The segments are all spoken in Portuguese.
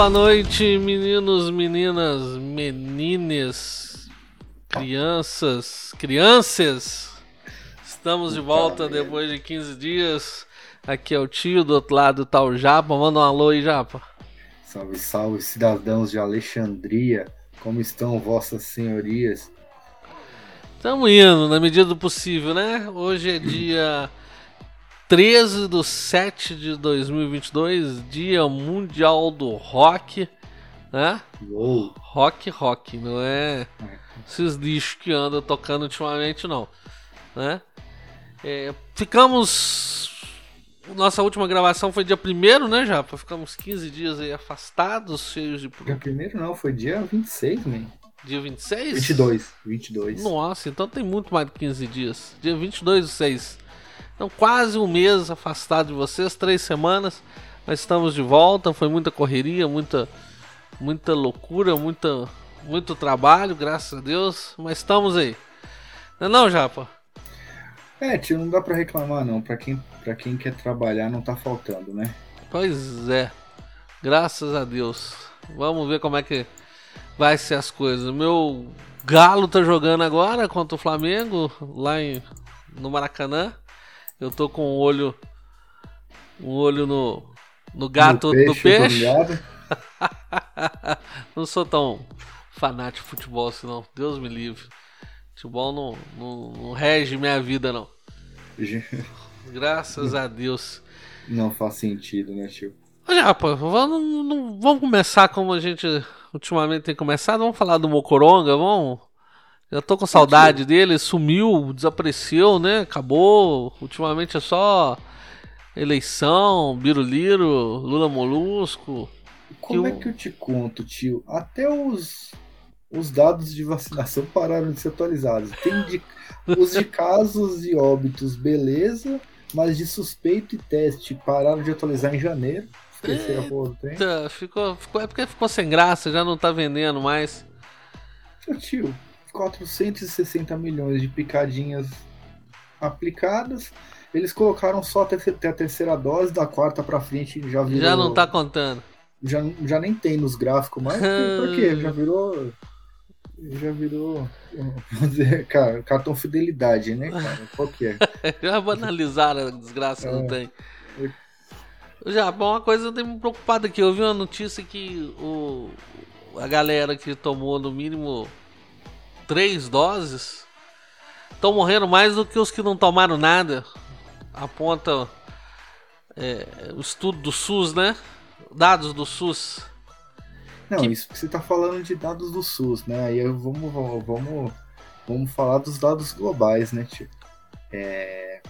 Boa noite, meninos, meninas, menines, crianças, crianças. Estamos de volta depois de 15 dias. Aqui é o tio, do outro lado tá o Japa. Manda um alô aí, Japa. Salve, salve, cidadãos de Alexandria. Como estão vossas senhorias? Estamos indo, na medida do possível, né? Hoje é dia 13 de 7 de 2022, Dia Mundial do Rock, né? Uou. Rock, rock, não é esses lixos que andam tocando ultimamente, não, né? É, ficamos... Nossa última gravação foi dia 1 né, Japa? Ficamos 15 dias aí afastados, cheios de... Dia primeiro não, foi dia 26, man. Dia 26? 22, 22. Nossa, então tem muito mais de 15 dias. Dia 22 do 6. Então, quase um mês afastado de vocês, três semanas. Mas estamos de volta. Foi muita correria, muita, muita loucura, muita, muito trabalho, graças a Deus. Mas estamos aí. Não é não, Japa? É, tio, não dá pra reclamar não. Pra quem, pra quem quer trabalhar não tá faltando, né? Pois é. Graças a Deus. Vamos ver como é que vai ser as coisas. O meu Galo tá jogando agora contra o Flamengo, lá em, no Maracanã. Eu tô com um olho. Um olho no. No gato No do peixe, peixe. tô ligado. não sou tão fanático de futebol, senão. Deus me livre. Futebol não, não, não rege minha vida, não. Graças a Deus. Não faz sentido, né, tio? Já, pô, vamos, não- vamos começar como a gente ultimamente tem começado. Vamos falar do Mocoronga, vamos. Já tô com saudade dele, sumiu, desapareceu, né? Acabou. Ultimamente é só eleição, Biruliro, Lula Molusco. Como Eu- é que eu te conto, tio? Até os, os dados de vacinação pararam de ser atualizados. Tem de, os de casos e óbitos, beleza, mas de suspeito e teste pararam de atualizar em janeiro. Esqueci a porra do trem. Ficou, ficou, é porque ficou sem graça, já não tá vendendo mais. Tio, 460 milhões de picadinhas aplicadas. Eles colocaram só até a terceira dose, da quarta pra frente já virou. Já não tá contando. Já, já nem tem nos gráficos mais. Por, quê? Já virou. Já virou. Dizer, cara, cartão fidelidade, né, cara? Qual que é? Já banalizaram a desgraça que não É. tem. Já, bom, uma coisa tem me preocupado aqui. Eu vi uma notícia que o, a galera que tomou no mínimo três doses estão morrendo mais do que os que não tomaram nada. Aponta é, o estudo do SUS, né? Dados do SUS. Não, Que- isso que você tá falando de dados do SUS, né? Aí vamos, vamos, vamos, vamos falar dos dados globais, né, tio? É,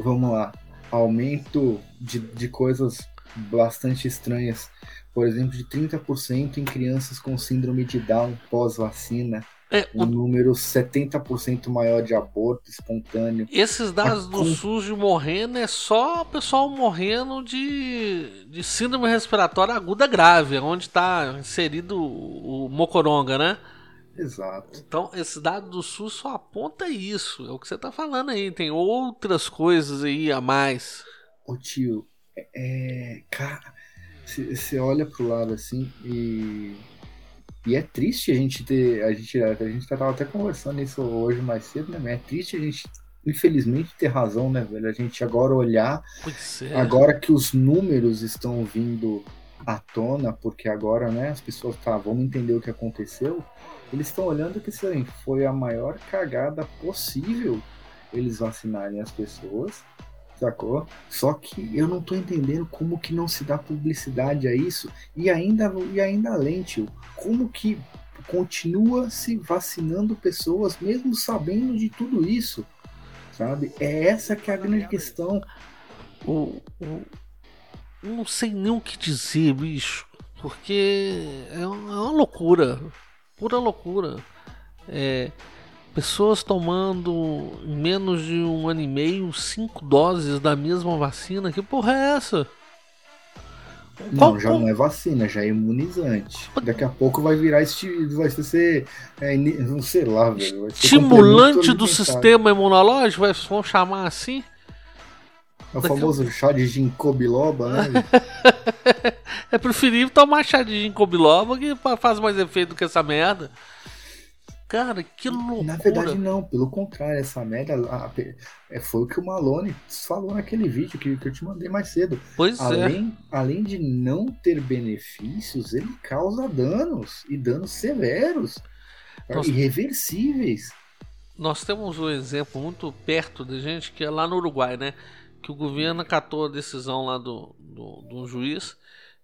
Vamos lá. Aumento de, de coisas bastante estranhas. Por exemplo, de 30% em crianças com síndrome de Down pós-vacina. É, Um o- número 70% maior de aborto espontâneo. esses dados do com- SUS de morrendo é só o pessoal morrendo de, de síndrome respiratória aguda grave, onde está inserido o, mocoronga, né? Exato. Então, esse dado do SUS só aponta isso. É o que você tá falando aí. Tem outras coisas aí a mais. Ô tio, é. é, Cara, você olha pro lado assim e. E é triste a gente ter. A gente, a gente tava até conversando isso hoje mais cedo, né? Mas é triste a gente, infelizmente, ter razão, né, velho? A gente agora olhar, Pois é. agora que os números estão vindo à tona, porque agora, né, as pessoas, tá, vamos entender o que aconteceu. Eles estão olhando que assim, foi a maior cagada possível eles vacinarem as pessoas, sacou? Só que eu não tô entendendo como que não se dá publicidade a isso e ainda e ainda além, tio, como que continua se vacinando pessoas mesmo sabendo de tudo isso, sabe? É essa que é a grande questão. O, o- não sei nem o que dizer, bicho. Porque é é uma loucura. Pura loucura. É, pessoas tomando em menos de um ano e meio cinco doses da mesma vacina. Que porra é essa? Não, já qual- não é vacina, já é imunizante. Daqui a pouco vai virar esti... vai ser, é, não sei lá, velho. Estimulante do sistema imunológico, vai- vamos chamar assim? É o famoso chá de ginkgo biloba, né? é preferível tomar chá de ginkgo biloba que faz mais efeito do que essa merda. Cara, que loucura. Na verdade, não, pelo contrário, essa merda a, a, é, foi o que o Malone falou naquele vídeo que, que eu te mandei mais cedo. Pois além, é. Além de não ter benefícios, ele causa danos e danos severos, Nossa. irreversíveis. Nós temos um exemplo muito perto de gente que é lá no Uruguai, né? Que o governo acatou a decisão lá do, do, do juiz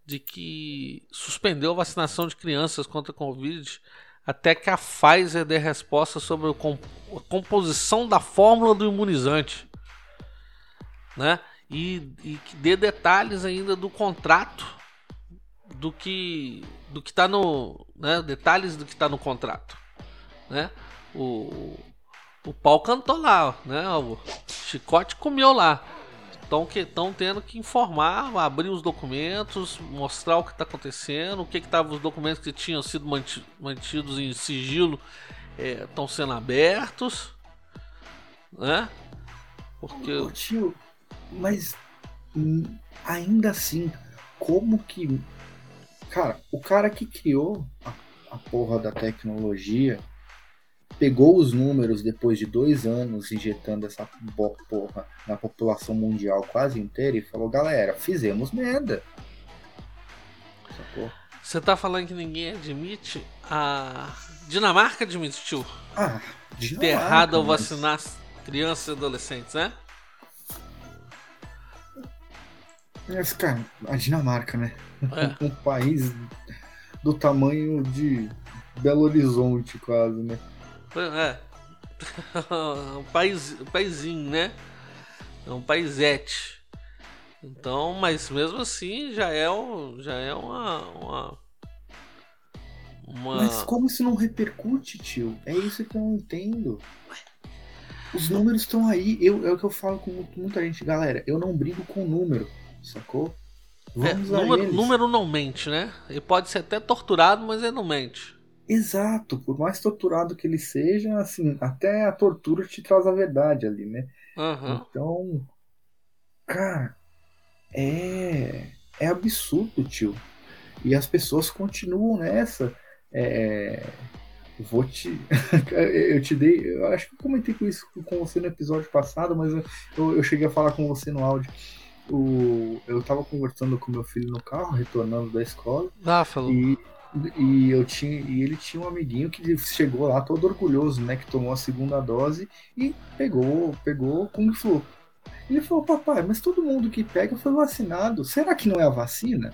de que suspendeu a vacinação de crianças contra a Covid até que a Pfizer dê resposta sobre a composição da fórmula do imunizante, né? E, e que dê detalhes ainda do contrato do que do que está no, né? Detalhes do que está no contrato, né? O, o pau cantou lá, né? O chicote comeu lá estão tendo que informar, abrir os documentos, mostrar o que está acontecendo, o que estavam os documentos que tinham sido mantidos em sigilo estão é, sendo abertos, né? Porque Ô, tio, mas hum, ainda assim, como que cara, o cara que criou a, a porra da tecnologia pegou os números depois de dois anos injetando essa porra na população mundial quase inteira e falou: galera, fizemos merda. Você tá falando que ninguém admite? A Dinamarca admitiu. Ah, de ter errado ao vacinar crianças e adolescentes, né? Mas, cara, a Dinamarca, né? É. um país do tamanho de Belo Horizonte, quase, né? É. um país, um paizinho, né? É um paisete. Então, mas mesmo assim já é, já é uma, uma, uma. Mas como isso não repercute, tio? É isso que eu não entendo. Os números estão aí. Eu, é o que eu falo com muita gente. Galera, eu não brigo com o número, sacou? É, Vamos é, número, número não mente, né? Ele pode ser até torturado, mas ele não mente. Exato, por mais torturado que ele seja, assim, até a tortura te traz a verdade ali, né? Uhum. Então, cara, é, é absurdo, tio. E as pessoas continuam nessa. É, vou te. eu te dei. Eu acho que eu comentei com isso com você no episódio passado, mas eu, eu cheguei a falar com você no áudio. O, eu tava conversando com meu filho no carro, retornando da escola. Ah, falou. E e eu tinha e ele tinha um amiguinho que chegou lá todo orgulhoso, né, que tomou a segunda dose e pegou, pegou Kung Flu. Ele falou: "Papai, mas todo mundo que pega foi vacinado. Será que não é a vacina?"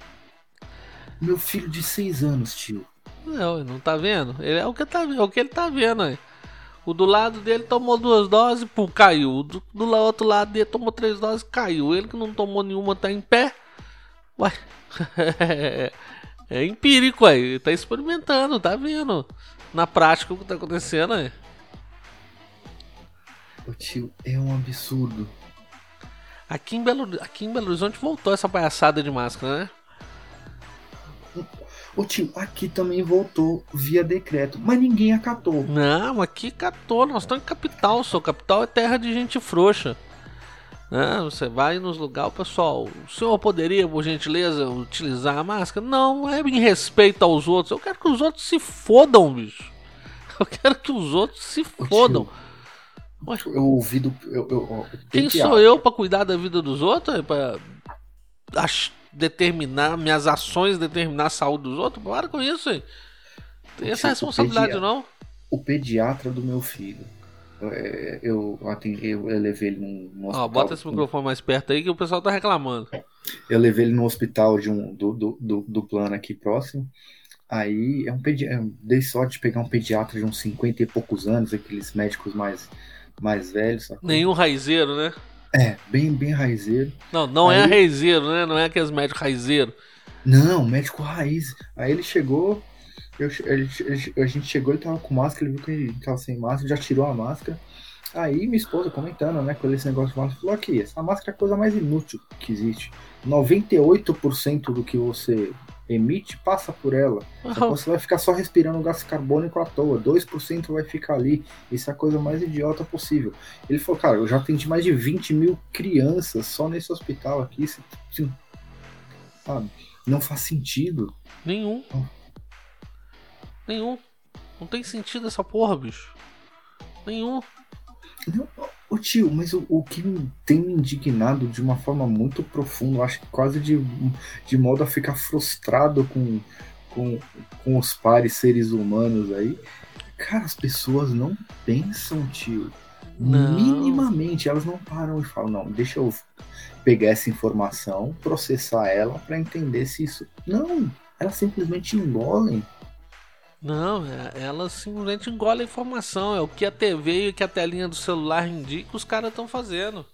Meu filho de seis anos, tio. Não, não tá vendo? Ele é o que tá, é o que ele tá vendo aí. O do lado dele tomou duas doses, pum, caiu. Do, do outro lado dele tomou três doses, caiu. Ele que não tomou nenhuma tá em pé. Ué. É empírico aí, tá experimentando, tá vendo na prática o que tá acontecendo aí. Ô tio, é um absurdo. Aqui em Belo, aqui em Belo Horizonte voltou essa palhaçada de máscara, né? Ô tio, aqui também voltou via decreto, mas ninguém acatou. Não, aqui catou, nós estamos em capital, só capital é terra de gente frouxa. Né? Você vai nos lugares, pessoal, o senhor poderia, por gentileza, utilizar a máscara? Não, é em respeito aos outros. Eu quero que os outros se fodam, bicho. Eu quero que os outros se fodam. Eu ouvi do. Eu, eu, Quem sou eu para cuidar da vida dos outros? Para determinar minhas ações, determinar a saúde dos outros? Para com isso, hein? Tem essa responsabilidade, não? O pediatra do meu filho é, eu, atendi, eu, levei ele num, num hospital. Ó, bota esse microfone mais perto aí que o pessoal tá reclamando. Eu levei ele no hospital de um, do, do, do, do plano aqui próximo. Aí é um pediatra. Dei sorte de pegar um pediatra de uns 50 e poucos anos, aqueles médicos mais, mais velhos. Sacou? Nenhum raizeiro, né? É, bem, bem raizeiro. Não, não é Aí... é raizeiro, né? Não é aqueles médicos raizeiro. Não, médico raiz. Aí ele chegou, eu, ele, ele, a gente chegou, ele tava com máscara, ele viu que ele tava sem máscara, já tirou a máscara. Aí minha esposa comentando, né, com esse negócio de máscara, falou aqui, essa máscara é a coisa mais inútil que existe. 98% do que você emite, passa por ela. Então você vai ficar só respirando gás carbônico à toa, 2% vai ficar ali. Isso é a coisa mais idiota possível. Ele falou, cara, eu já atendi mais de 20 mil crianças só nesse hospital aqui. Sabe? Não faz sentido. Nenhum. Nenhum. Não tem sentido essa porra, bicho. Nenhum. Não, ô tio, mas o, o que me tem me indignado de uma forma muito profunda, acho que quase de, de modo a ficar frustrado com, com, com os pares seres humanos aí. Cara, as pessoas não pensam, tio. Não. Minimamente, elas não param e falam, não, deixa eu pegar essa informação, processar ela para entender se isso. Não, elas simplesmente engolem. Não, é, elas simplesmente engolem a informação. É o que a TV e o que a telinha do celular indica, os caras estão fazendo.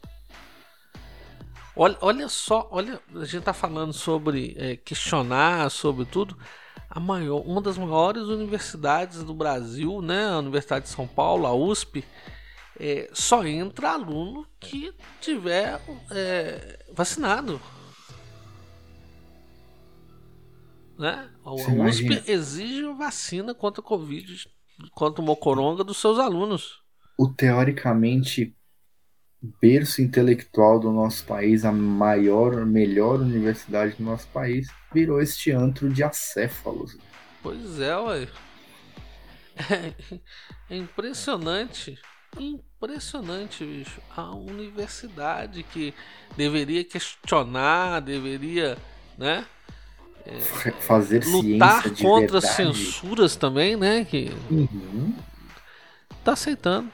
Olha, olha só, olha, a gente tá falando sobre é, questionar sobre tudo. A maior, uma das maiores universidades do Brasil, né, a Universidade de São Paulo, a USP, é, só entra aluno que tiver é, vacinado. Né? A USP exige vacina contra a Covid, contra o Mocoronga dos seus alunos. O teoricamente berço intelectual do nosso país, a maior, melhor universidade do nosso país, virou este antro de acéfalos. Pois é, ué. É, é impressionante. Impressionante, bicho. A universidade que deveria questionar, deveria, né? É, fazer lutar ciência contra verdade. censuras também, né? Que uhum. tá aceitando.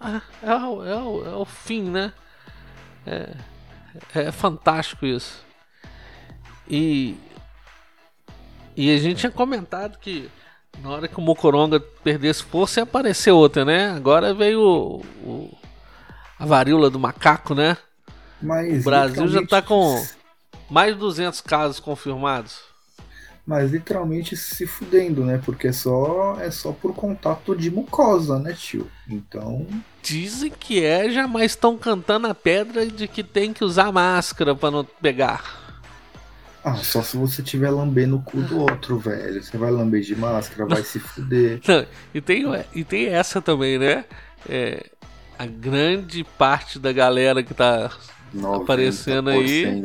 Ah, é, o, é, o, é o fim, né? É, é fantástico isso. E e a gente tinha comentado que na hora que o Mocoronga perdesse força ia aparecer outra, né? Agora veio o, o a varíola do macaco, né? Mas o Brasil já tá com mais de 200 casos confirmados. Mas literalmente se fudendo, né? Porque é só, é só por contato de mucosa, né, tio? Então. Dizem que é, já mas estão cantando a pedra de que tem que usar máscara para não pegar. Ah, só se você tiver lambendo o cu do outro, velho. Você vai lamber de máscara, vai se fuder. Não, e, tem, e tem essa também, né? É, a grande parte da galera que tá 90%. aparecendo aí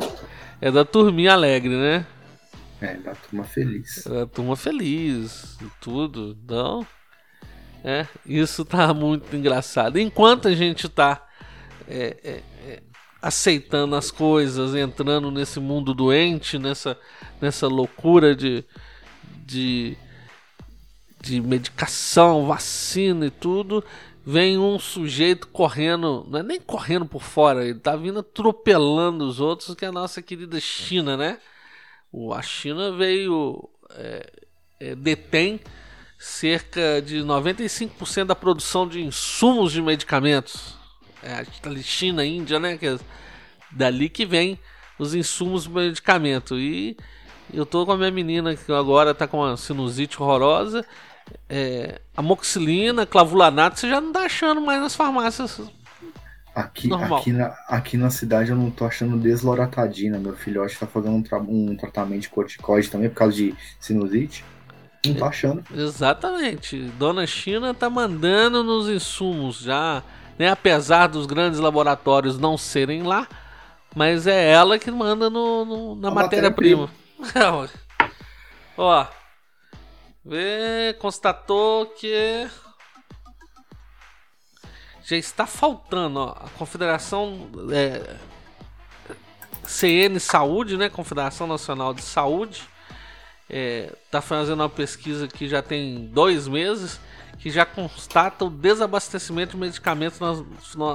é da turminha alegre, né? É, da turma feliz. É da turma feliz, tudo. Então, é, isso tá muito engraçado. Enquanto a gente tá é, é, é aceitando as coisas, entrando nesse mundo doente, nessa, nessa loucura de, de, de medicação, vacina e tudo, vem um sujeito correndo, não é nem correndo por fora, ele tá vindo atropelando os outros, que é a nossa querida China, né? A China veio, é, é, detém cerca de 95% da produção de insumos de medicamentos é, a China, Índia, né? Que é dali que vem os insumos do medicamento. E eu tô com a minha menina que agora tá com uma sinusite horrorosa. É, amoxilina, clavulanato, você já não tá achando mais nas farmácias. Aqui, aqui, na, aqui na cidade eu não tô achando desloratadina. Meu filhote tá fazendo um, tra um tratamento de corticoide também por causa de sinusite. Não tô achando. Exatamente. Dona China tá mandando nos insumos já né? Apesar dos grandes laboratórios não serem lá, mas é ela que manda no, no na matéria-prima. Matéria Ó, vê, constatou que já está faltando, ó, a Confederação é, CN Saúde, né? Confederação Nacional de Saúde, está é, fazendo uma pesquisa que já tem dois meses que já constata o desabastecimento de medicamentos nas,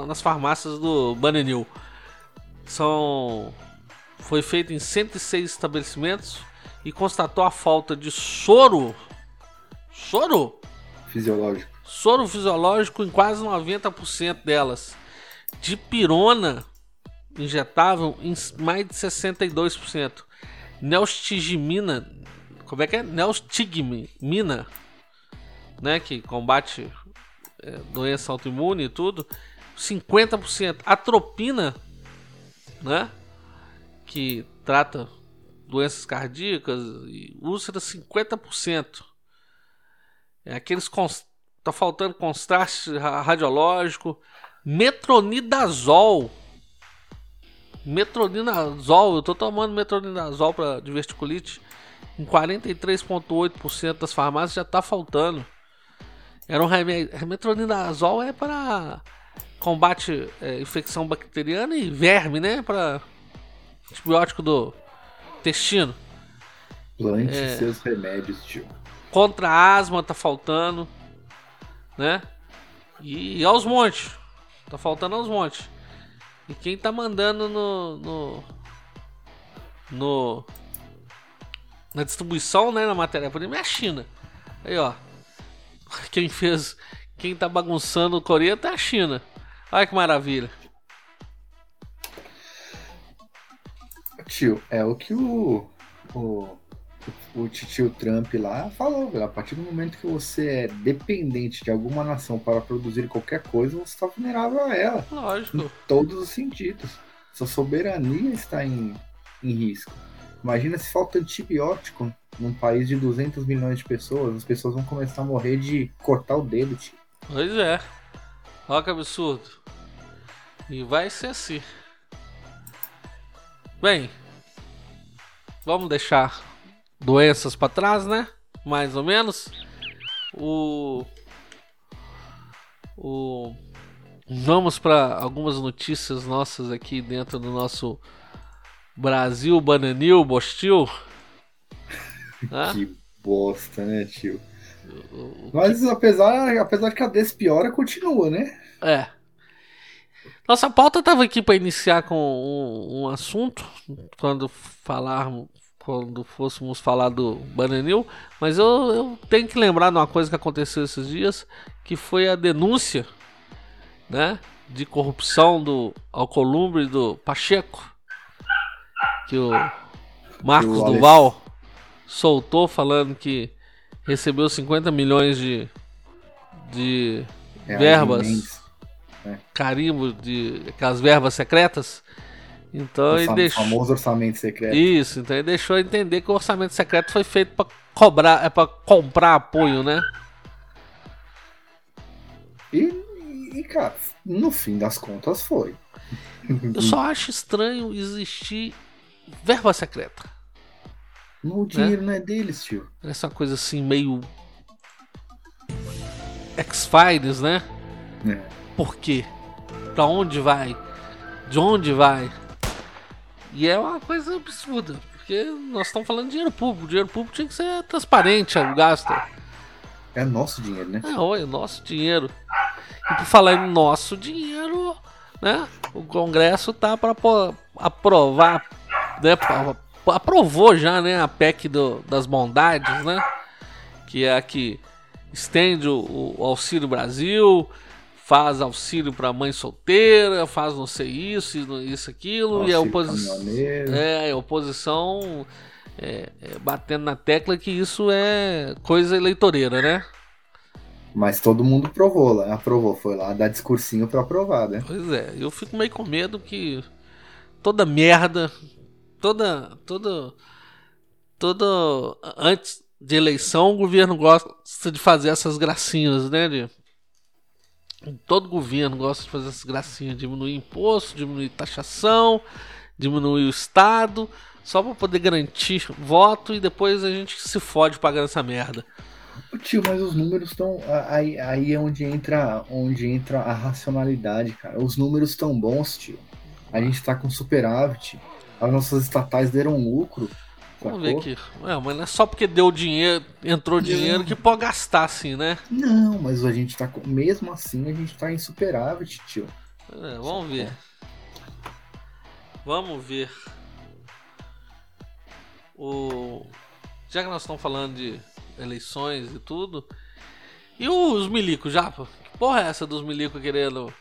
nas farmácias do Banenil. São foi feito em 106 estabelecimentos e constatou a falta de soro soro fisiológico. Soro fisiológico em quase 90% delas. De pirona injetável em mais de 62%. Neostigmina, como é que é? Neostigmina né, que combate é, doença autoimune e tudo, 50%. Atropina, né, que trata doenças cardíacas e úlceras 50%. É aqueles tá faltando contraste radiológico, metronidazol. Metronidazol, eu tô tomando metronidazol para diverticulite. Em 43,8% das farmácias já tá faltando. Era um remédio. Metronidazol é para combate é, infecção bacteriana e verme, né? Para antibiótico do intestino. Plante é, seus remédios, tio. Contra a asma tá faltando, né? E aos montes. Tá faltando aos montes. E quem tá mandando no. no. no na distribuição, né? Na matéria-prima é a China. Aí, ó. Quem fez. Quem tá bagunçando o Coreia tá a China. Olha que maravilha. Tio, é o que o. o o tio Trump lá falou, a partir do momento que você é dependente de alguma nação para produzir qualquer coisa, você está vulnerável a ela. Lógico. Em todos os sentidos. Sua soberania está em, em risco. Imagina se falta antibiótico num país de 200 milhões de pessoas, as pessoas vão começar a morrer de cortar o dedo, tio. Pois é. Olha que absurdo. E vai ser assim. Bem, vamos deixar doenças para trás, né? Mais ou menos. O o vamos para algumas notícias nossas aqui dentro do nosso Brasil Bananil Bostil. que bosta, né, tio? Mas apesar, apesar que a despiora continua, né? É. Nossa pauta estava aqui para iniciar com um, um assunto quando falarmos quando fôssemos falar do Bananil, mas eu, eu, tenho que lembrar de uma coisa que aconteceu esses dias, que foi a denúncia, né, de corrupção do Alcolumbre do Pacheco, que o Marcos o Duval soltou falando que recebeu 50 milhões de, de é, verbas, é. carimbo de aquelas verbas secretas então ele deixou. O famoso orçamento secreto. Isso, então ele deixou entender que o orçamento secreto foi feito para cobrar, é para comprar apoio, né? E, e, cara, no fim das contas foi. Eu só acho estranho existir verba secreta. O dinheiro né? não é deles, tio. Essa coisa assim, meio. X-Files, né? É. Por quê? Pra onde vai? De onde vai? E é uma coisa absurda, porque nós estamos falando de dinheiro público. O dinheiro público tinha que ser transparente o gasto. É nosso dinheiro, né? É, oi, nosso dinheiro. E por falar em nosso dinheiro, né? O Congresso tá para aprovar, né? Aprovou já, né? A PEC do, das bondades, né? Que é a que estende o, o Auxílio Brasil, faz auxílio para mãe solteira, faz não sei isso, isso, aquilo, e a oposição. É, a oposição é, é, batendo na tecla que isso é coisa eleitoreira, né? Mas todo mundo provou lá, aprovou, foi lá dar discursinho para aprovar, né? Pois é, eu fico meio com medo que toda merda, toda, toda, toda antes de eleição o governo gosta de fazer essas gracinhas, né? De Todo governo gosta de fazer essas gracinhas, diminuir imposto, diminuir taxação, diminuir o Estado, só para poder garantir voto e depois a gente se fode pagando essa merda. Tio, mas os números estão. Aí, aí é onde entra, onde entra a racionalidade, cara. Os números estão bons, tio. A gente tá com superávit. As nossas estatais deram lucro. Vamos ver aqui. É, mas não é só porque deu dinheiro, entrou não. dinheiro que pode gastar assim, né? Não, mas a gente tá. Mesmo assim, a gente tá em superávit, tio. É, vamos ver. Vamos ver. O. Já que nós estamos falando de eleições e tudo. E os milicos, já? Que porra é essa dos milicos querendo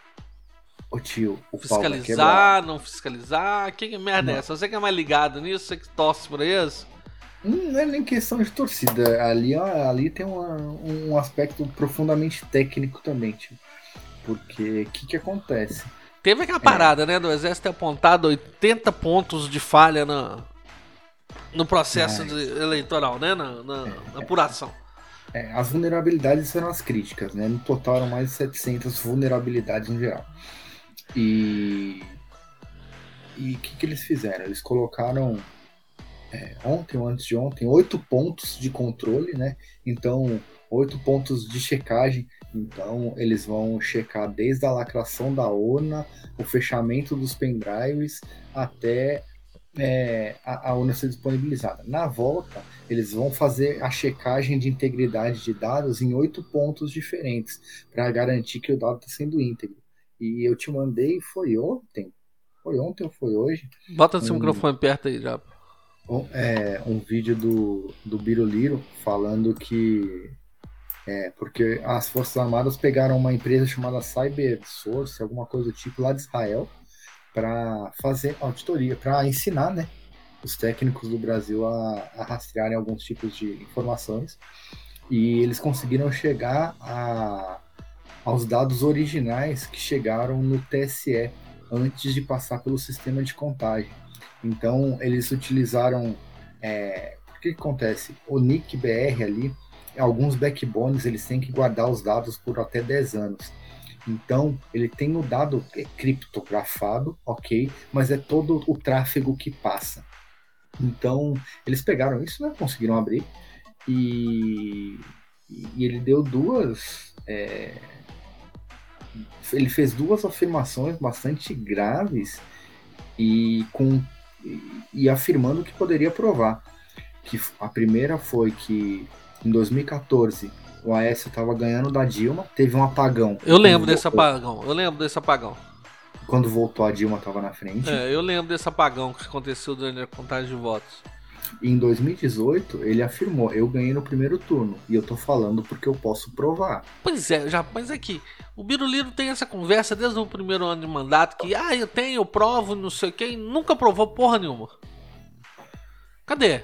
Ô tio, o fiscalizar, não fiscalizar, que merda não. é essa? Você que é mais ligado nisso, você que torce por isso? Não é nem questão de torcida, ali, ali tem uma, um aspecto profundamente técnico também, tio. Porque o que, que acontece? Teve aquela parada, é. né, do exército ter apontado 80 pontos de falha na, no processo de, eleitoral, né? Na, na, é, na apuração. É, as vulnerabilidades eram as críticas, né? No total eram mais de 700 vulnerabilidades em geral. E e o que, que, eles fizeram? Eles colocaram é, ontem ou antes de ontem oito pontos de controle, né? Então oito pontos de checagem. Então eles vão checar desde a lacração da ONA, o fechamento dos pendrives até é, a, a urna ser disponibilizada. Na volta, eles vão fazer a checagem de integridade de dados em oito pontos diferentes para garantir que o dado está sendo íntegro. E eu te mandei, foi ontem, foi ontem ou foi hoje? Bota seu um, microfone perto aí já. Um, é, um vídeo do, do Biruliro falando que é, porque as Forças Armadas pegaram uma empresa chamada Cyber Source, alguma coisa do tipo, lá de Israel, para fazer auditoria, para ensinar né, os técnicos do Brasil a, a, rastrearem alguns tipos de informações. E eles conseguiram chegar a, aos dados originais que chegaram no TSE antes de passar pelo sistema de contagem. Então, eles utilizaram. É, o que, acontece? O NIC BR ali, alguns backbones, eles têm que guardar os dados por até 10 anos. Então, ele tem o dado criptografado, ok, mas é todo o tráfego que passa. Então, eles pegaram isso, né, conseguiram abrir, e, e ele deu duas. É, ele fez duas afirmações bastante graves e, com, e, afirmando que poderia provar. Que a primeira foi que em 2014 o Aécio estava ganhando da Dilma, teve um apagão. Eu lembro desse voltou. apagão, eu lembro desse apagão. Quando voltou a Dilma estava na frente. É, eu lembro desse apagão que aconteceu durante a contagem de votos. Em 2018, ele afirmou: Eu ganhei no primeiro turno. E eu tô falando porque eu posso provar. Pois é, já, mas aqui, o Biruliro tem essa conversa desde o primeiro ano de mandato: que, ah, eu tenho, eu provo, não sei o que, e nunca provou porra nenhuma. Cadê?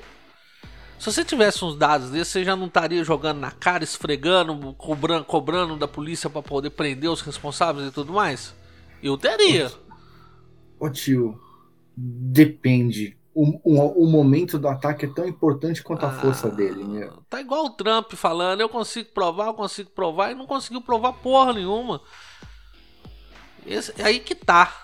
Se você tivesse uns dados desses, você já não estaria jogando na cara, esfregando, cobrando, cobrando da polícia para poder prender os responsáveis e tudo mais? Eu teria. Ô tio, depende. O, o, o, momento do ataque é tão importante quanto a ah, força dele, meu. Tá igual o Trump falando, eu consigo provar, eu consigo provar, e não conseguiu provar porra nenhuma. Esse, é aí que tá.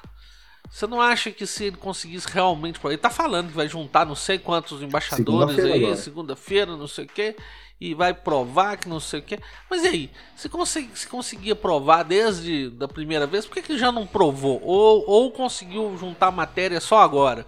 Você não acha que se ele conseguisse realmente. Ele tá falando que vai juntar não sei quantos embaixadores segunda aí, segunda-feira, não sei o quê, e vai provar que não sei o quê. Mas e aí? Se, consegui, se conseguia provar desde da primeira vez, por que, que já não provou? Ou, ou conseguiu juntar matéria só agora?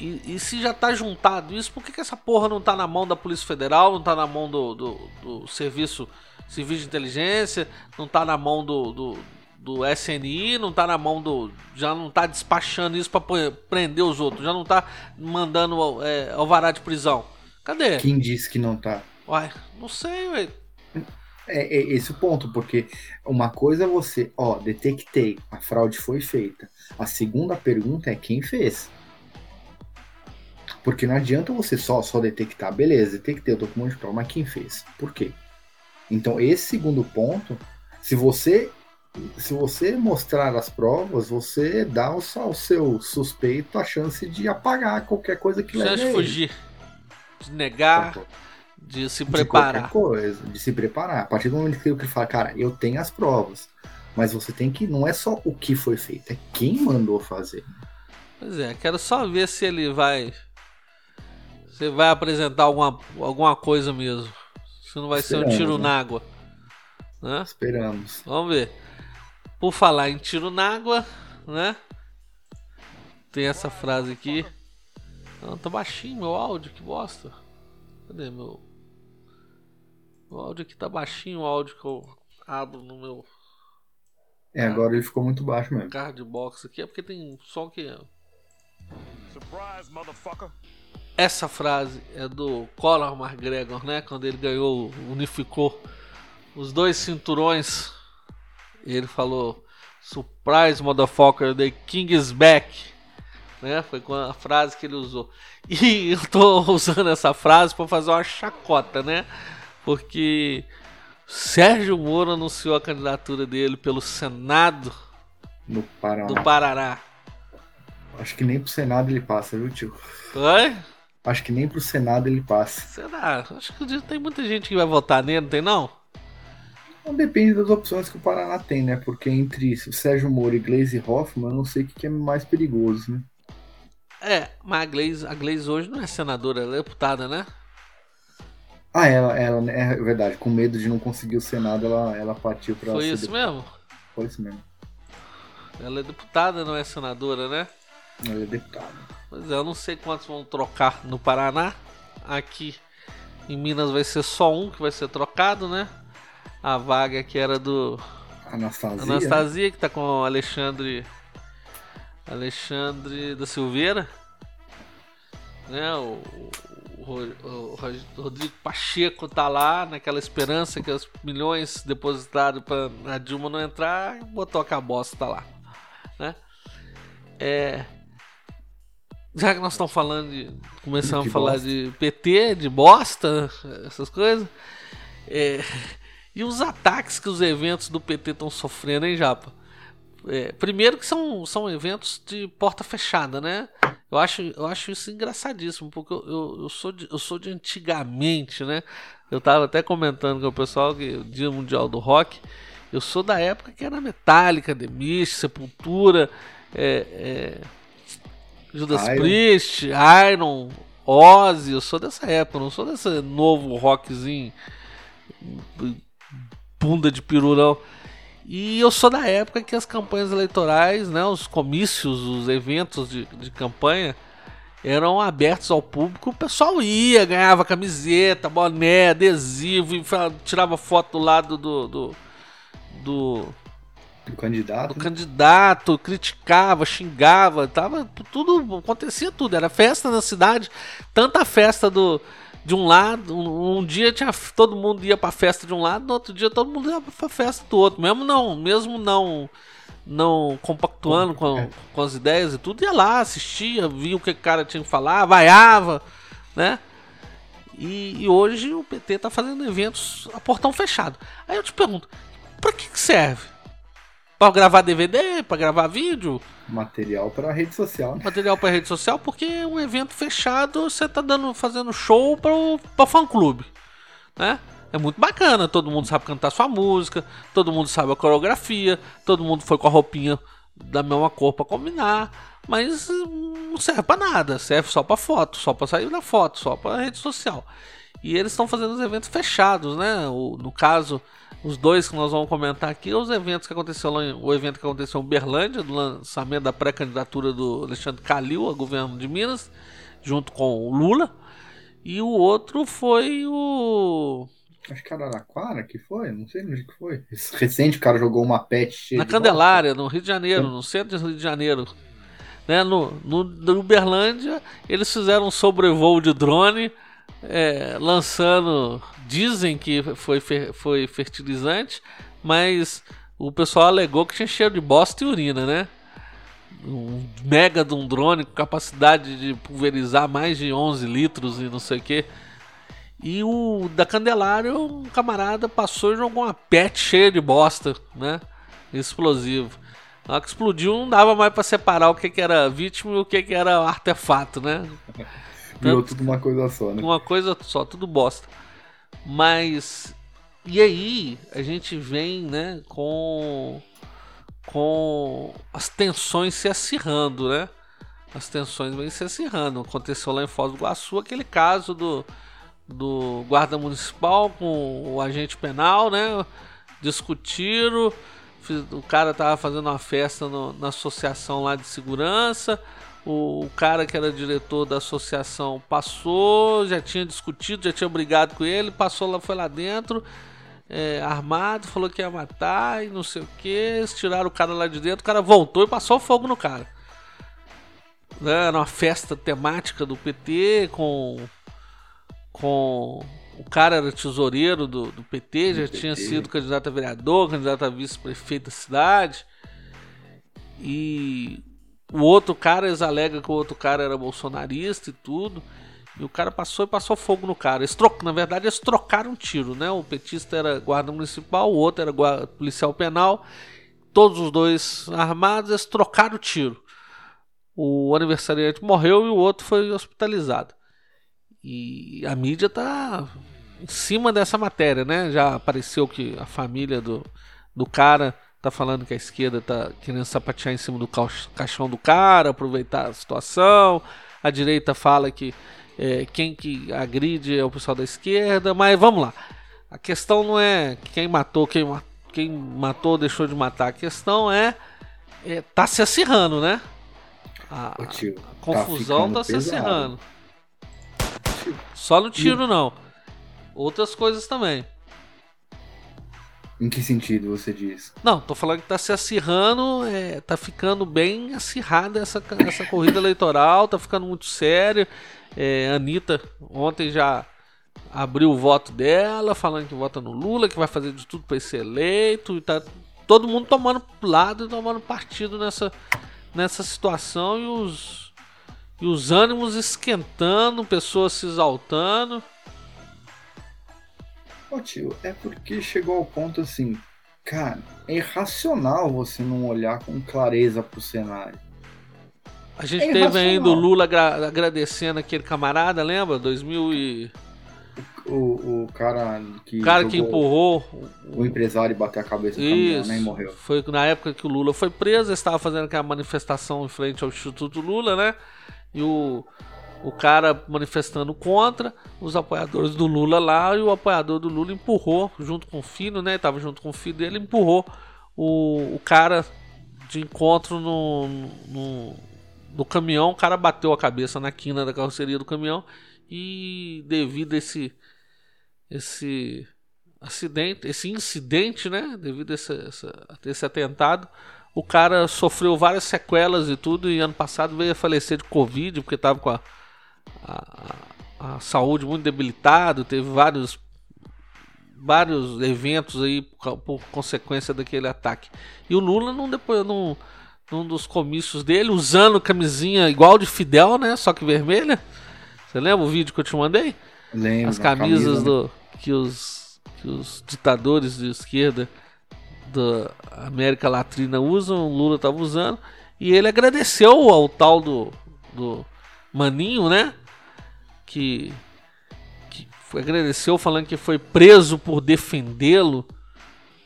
E, e, se já tá juntado isso, por que, que essa porra não tá na mão da Polícia Federal, não tá na mão do, do, do Serviço Civil de Inteligência, não tá na mão do, do do SNI, não tá na mão do. Já não tá despachando isso para prender os outros, já não tá mandando é, alvará de prisão. Cadê? Quem disse que não tá? Uai, não sei, ué. É, é esse o ponto, porque uma coisa é você, ó, detectei, a fraude foi feita. A segunda pergunta é quem fez. Porque não adianta você só, só detectar, beleza, detectei, eu tô com um monte de prova, mas quem fez? Por quê? Então, esse segundo ponto, se você se você mostrar as provas, você dá ao, seu suspeito a chance de apagar qualquer coisa que leve. De fugir, de negar, de se preparar. De coisa, de se preparar. A partir do momento que ele fala, cara, eu tenho as provas, mas você tem que. Não é só o que foi feito, é quem mandou fazer. Pois é, quero só ver se ele vai. Se vai apresentar alguma, alguma coisa mesmo. Se não vai Esperamos, ser um tiro né? na água. Né? Esperamos. Vamos ver. Por falar em tiro na água, né? Tem essa frase aqui. Não, tá baixinho meu áudio, que bosta. Cadê meu. O áudio aqui tá baixinho, o áudio que eu abro no meu. É, agora ele ficou muito baixo mesmo. Card box aqui é porque tem som que. Surprise, motherfucker. Essa frase é do Conor McGregor, né? Quando ele ganhou, unificou os dois cinturões ele falou: Surprise, motherfucker, the king is back. Né? Foi a frase que ele usou. E eu tô usando essa frase para fazer uma chacota, né? Porque Sérgio Moro anunciou a candidatura dele pelo Senado no Paraná. do Parará. Acho que nem pro Senado ele passa, viu, tio? Oi? Acho que nem pro Senado ele passa. Será? Acho que tem muita gente que vai votar nele, não tem não? Não depende das opções que o Paraná tem, né? Porque entre o Sérgio Moro e Glaze Hoffman, eu não sei o que é mais perigoso, né? É, mas a Glaze, a Glaze hoje não é senadora, ela é deputada, né? Ah, ela, ela é verdade, com medo de não conseguir o Senado, ela, ela partiu pra. Foi isso deputada. mesmo? Foi isso mesmo. Ela é deputada, não é senadora, né? Ela é deputada. Pois é, eu não sei quantos vão trocar no Paraná. Aqui em Minas vai ser só um que vai ser trocado, né? A vaga que era do Anastasia, Anastasia que tá com o Alexandre Alexandre da Silveira, né? O, o, o, o Rodrigo Pacheco tá lá naquela esperança que os milhões depositados para a Dilma não entrar, botou a bosta lá, né? É, já que nós estamos falando de. Começamos a falar bosta. de PT, de bosta, essas coisas. É, e os ataques que os eventos do PT estão sofrendo, hein, Japa? É, primeiro que são, são eventos de porta fechada, né? Eu acho, eu acho isso engraçadíssimo, porque eu, eu, eu, sou, de, eu sou de antigamente, né? Eu tava até comentando com o pessoal que o Dia Mundial do Rock, eu sou da época que era Metallica, The Mist, Sepultura, é, é, Judas Iron. Priest, Iron, Ozzy, eu sou dessa época, não sou desse novo rockzinho bunda de pirulão. E eu sou da época que as campanhas eleitorais, né, os comícios, os eventos de, de campanha eram abertos ao público. O pessoal ia, ganhava camiseta, boné, adesivo, tirava foto do lado do, do, do do candidato. Do candidato, criticava, xingava, tava tudo, acontecia tudo, era festa na cidade, tanta festa do de um lado, um, um, dia tinha todo mundo ia para festa de um lado, no outro dia todo mundo ia para festa do outro, mesmo não, mesmo não não compactuando com, é. com as ideias e tudo, ia lá, assistia, via o que o cara tinha que falar, vaiava, né? E, e, hoje o PT tá fazendo eventos a portão fechado. Aí eu te pergunto, para que, que serve? Para gravar DVD, para gravar vídeo? Material para rede social. Né? Material para rede social, porque é um evento fechado, você tá dando, fazendo show para fã clube, né? É muito bacana, todo mundo sabe cantar sua música, todo mundo sabe a coreografia, todo mundo foi com a roupinha da mesma cor para combinar, mas não serve para nada, serve só para foto, só para sair da foto, só para rede social. E eles estão fazendo os eventos fechados, né? O, no caso, os dois que nós vamos comentar aqui, os eventos que aconteceu lá, o evento que aconteceu em Berlândia, do lançamento da pré-candidatura do Alexandre Calil a governo de Minas, junto com o Lula. E o outro foi o Acho que era Araraquara que foi, não sei onde que foi. Recente o cara jogou uma pet Na Candelária, bosta. no Rio de Janeiro, no centro do Rio de Janeiro. Né, no, no, no Uberlândia, eles fizeram um sobrevoo de drone é, lançando. Dizem que foi, foi fertilizante, mas o pessoal alegou que tinha cheiro de bosta e urina, né? Um mega de um drone com capacidade de pulverizar mais de 11 litros e não sei o que. E o da Candelária, um camarada passou e jogou uma pet cheia de bosta, né? Explosivo. Na hora que explodiu, não dava mais para separar o que, que era vítima e o que, que era artefato, né? Virou tudo uma coisa só, né? Uma coisa só, tudo bosta. Mas. E aí, a gente vem, né, com. Com as tensões se acirrando, né? As tensões vêm se acirrando. Aconteceu lá em Foz do Iguaçu aquele caso do, do guarda municipal com o agente penal, né? Discutiram. O cara tava fazendo uma festa no, na associação lá de segurança o, cara que era diretor da associação passou, já tinha discutido, já tinha brigado com ele, passou lá, foi lá dentro, é, armado, falou que ia matar e não sei o que. Eles tiraram o cara lá de dentro, o cara voltou e passou fogo no cara. Né, era uma festa temática do PT com. com o cara era tesoureiro do, do PT, já tinha sido candidato a vereador, candidato a vice-prefeito da cidade. E o outro cara, eles alegam que o outro cara era bolsonarista e tudo. E o cara passou e passou fogo no cara. Eles troc... Na verdade, eles trocaram um tiro, né? O petista era guarda municipal, o outro era guarda... policial penal. Todos os dois armados, eles trocaram o tiro. O aniversariante morreu e o outro foi hospitalizado. e a mídia tá em cima dessa matéria, né? Já apareceu que a família do, do cara tá falando que a esquerda tá querendo sapatear em cima do caixão do cara, aproveitar a situação. A direita fala que é, quem que agride é o pessoal da esquerda, mas vamos lá. A questão não é quem matou, quem, quem matou deixou de matar. A questão é, é tá se acirrando, né? A, a tá confusão tá, tá se acirrando. Só no tiro, não. Outras coisas também. Em que sentido você diz? Não, tô falando que tá se acirrando, é, tá ficando bem acirrada essa, essa corrida eleitoral, tá ficando muito sério. É, Anitta ontem já abriu o voto dela, falando que vota no Lula, que vai fazer de tudo para ser eleito, e tá todo mundo tomando lado e tomando partido nessa, nessa situação e os, e os ânimos esquentando, pessoas se exaltando. Ô tio, é porque chegou ao ponto assim, cara, é irracional você não olhar com clareza pro cenário. A gente é teve ainda o Lula agra agradecendo aquele camarada, lembra? 2000 e... O, o cara que. O cara que empurrou. O, o empresário bateu a cabeça no caminhão, né? E morreu. Foi na época que o Lula foi preso, estava fazendo aquela manifestação em frente ao Instituto Lula, né? E o, o cara manifestando contra, os apoiadores do Lula lá, e o apoiador do Lula empurrou, junto com o filho, né? Tava junto com o filho dele, empurrou o, o cara de encontro no, no, no caminhão. O cara bateu a cabeça na quina da carroceria do caminhão e devido a esse, esse acidente, esse incidente, né? Devido a esse, essa, esse atentado, o cara sofreu várias sequelas e tudo. E ano passado veio a falecer de Covid, porque estava com a a, a saúde muito debilitado, teve vários vários eventos aí por, por, consequência daquele ataque. E o Lula não depois num, num dos comícios dele usando camisinha igual de Fidel, né, só que vermelha. Você lembra o vídeo que eu te mandei? Lembro. As camisas camisa, né? do que os que os ditadores de esquerda da América Latina usam, o Lula estava usando, e ele agradeceu ao tal do, do Maninho, né? Que, que agradeceu falando que foi preso por defendê-lo.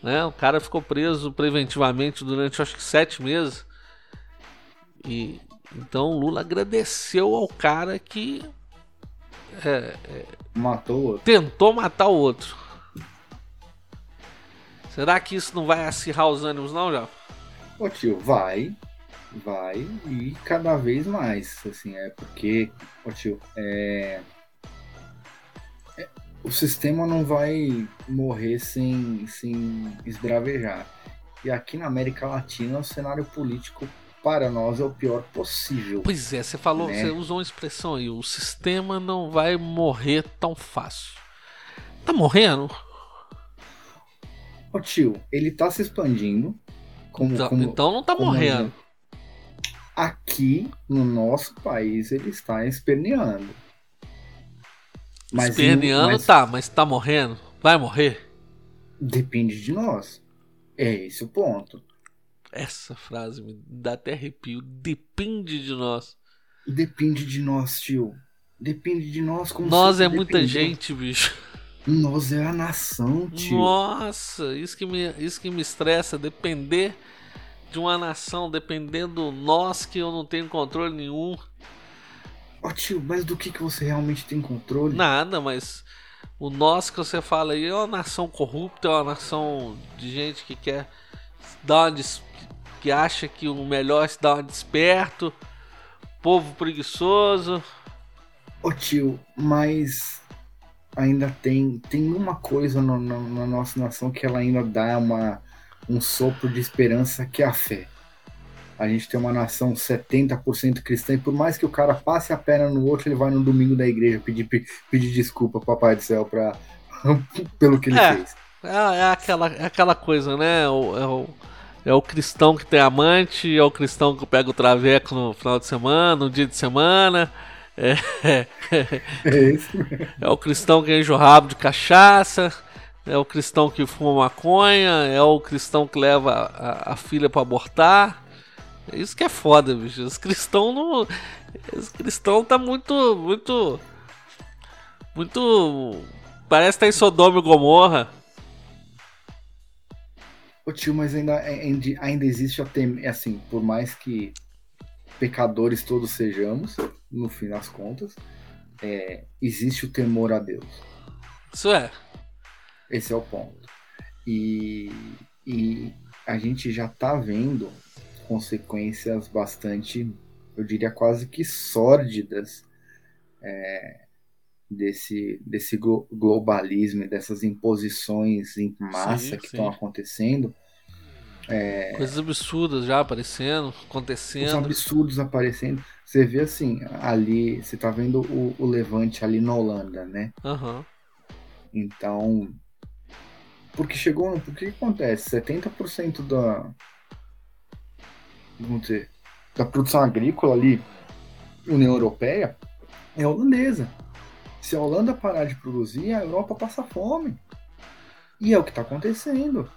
Né? O cara ficou preso preventivamente durante acho que sete meses. E então Lula agradeceu ao cara que é, é, matou o outro. tentou matar o outro. Será que isso não vai acirrar os ânimos, não, já? Ô tio, vai vai e cada vez mais, assim, é porque, ó tio, é, é, o sistema não vai morrer sem, sem esbravejar. E aqui na América Latina o cenário político para nós é o pior possível. Pois é, você falou, né? você usou uma expressão aí, o sistema não vai morrer tão fácil. Tá morrendo? Ô tio, ele tá se expandindo. Como, então, como, então não tá morrendo. Aqui no nosso país ele está esperneando. Mas esperneando mas... tá, mas tá morrendo? Vai morrer? Depende de nós. É esse o ponto. Essa frase me dá até arrepio. Depende de nós. Depende de nós, tio. Depende de nós. Como nós é muita gente, bicho. Nós é a nação, tio. Nossa, isso que me, isso que me estressa. Depender de uma nação, dependendo nós que eu não tenho controle nenhum. Ó oh, tio, mas do que, que você realmente tem controle? Nada, mas o nós que você fala aí é uma nação corrupta, é uma nação de gente que quer dar uma que acha que o melhor é se dar uma desperto, povo preguiçoso. Ô oh, tio, mas ainda tem tem uma coisa no, no, na nossa nação que ela ainda dá uma um sopro de esperança que é a fé. A gente tem uma nação 70% cristã e por mais que o cara passe a perna no outro, ele vai no domingo da igreja pedir, pedir desculpa ao Papai do Céu pra, pelo que ele é, fez. É, é, aquela, é aquela coisa, né? O, é, o, é o cristão que tem amante, é o cristão que pega o traveco no final de semana, no dia de semana. É, é, é, é o cristão que enche o rabo de cachaça. É o cristão que fuma maconha, é o cristão que leva a, a filha para abortar. É isso que é foda, bicho. Os cristãos não. Os cristãos tá muito. muito. Muito. Parece que tá em Sodoma e Gomorra. Ô tio, mas ainda, ainda existe a tem... assim, por mais que pecadores todos sejamos, no fim das contas, é, existe o temor a Deus. Isso é. Esse é o ponto. E, e a gente já tá vendo consequências bastante, eu diria quase que sórdidas é, desse, desse globalismo e dessas imposições em massa sim, que estão acontecendo. É, Coisas absurdas já aparecendo, acontecendo. Os absurdos aparecendo. Você vê assim, ali, você tá vendo o, o Levante ali na Holanda, né? Uhum. Então, porque chegou, porque que acontece? 70% da vamos dizer, da produção agrícola ali, União Europeia, é holandesa. Se a Holanda parar de produzir, a Europa passa fome. E é o que está acontecendo.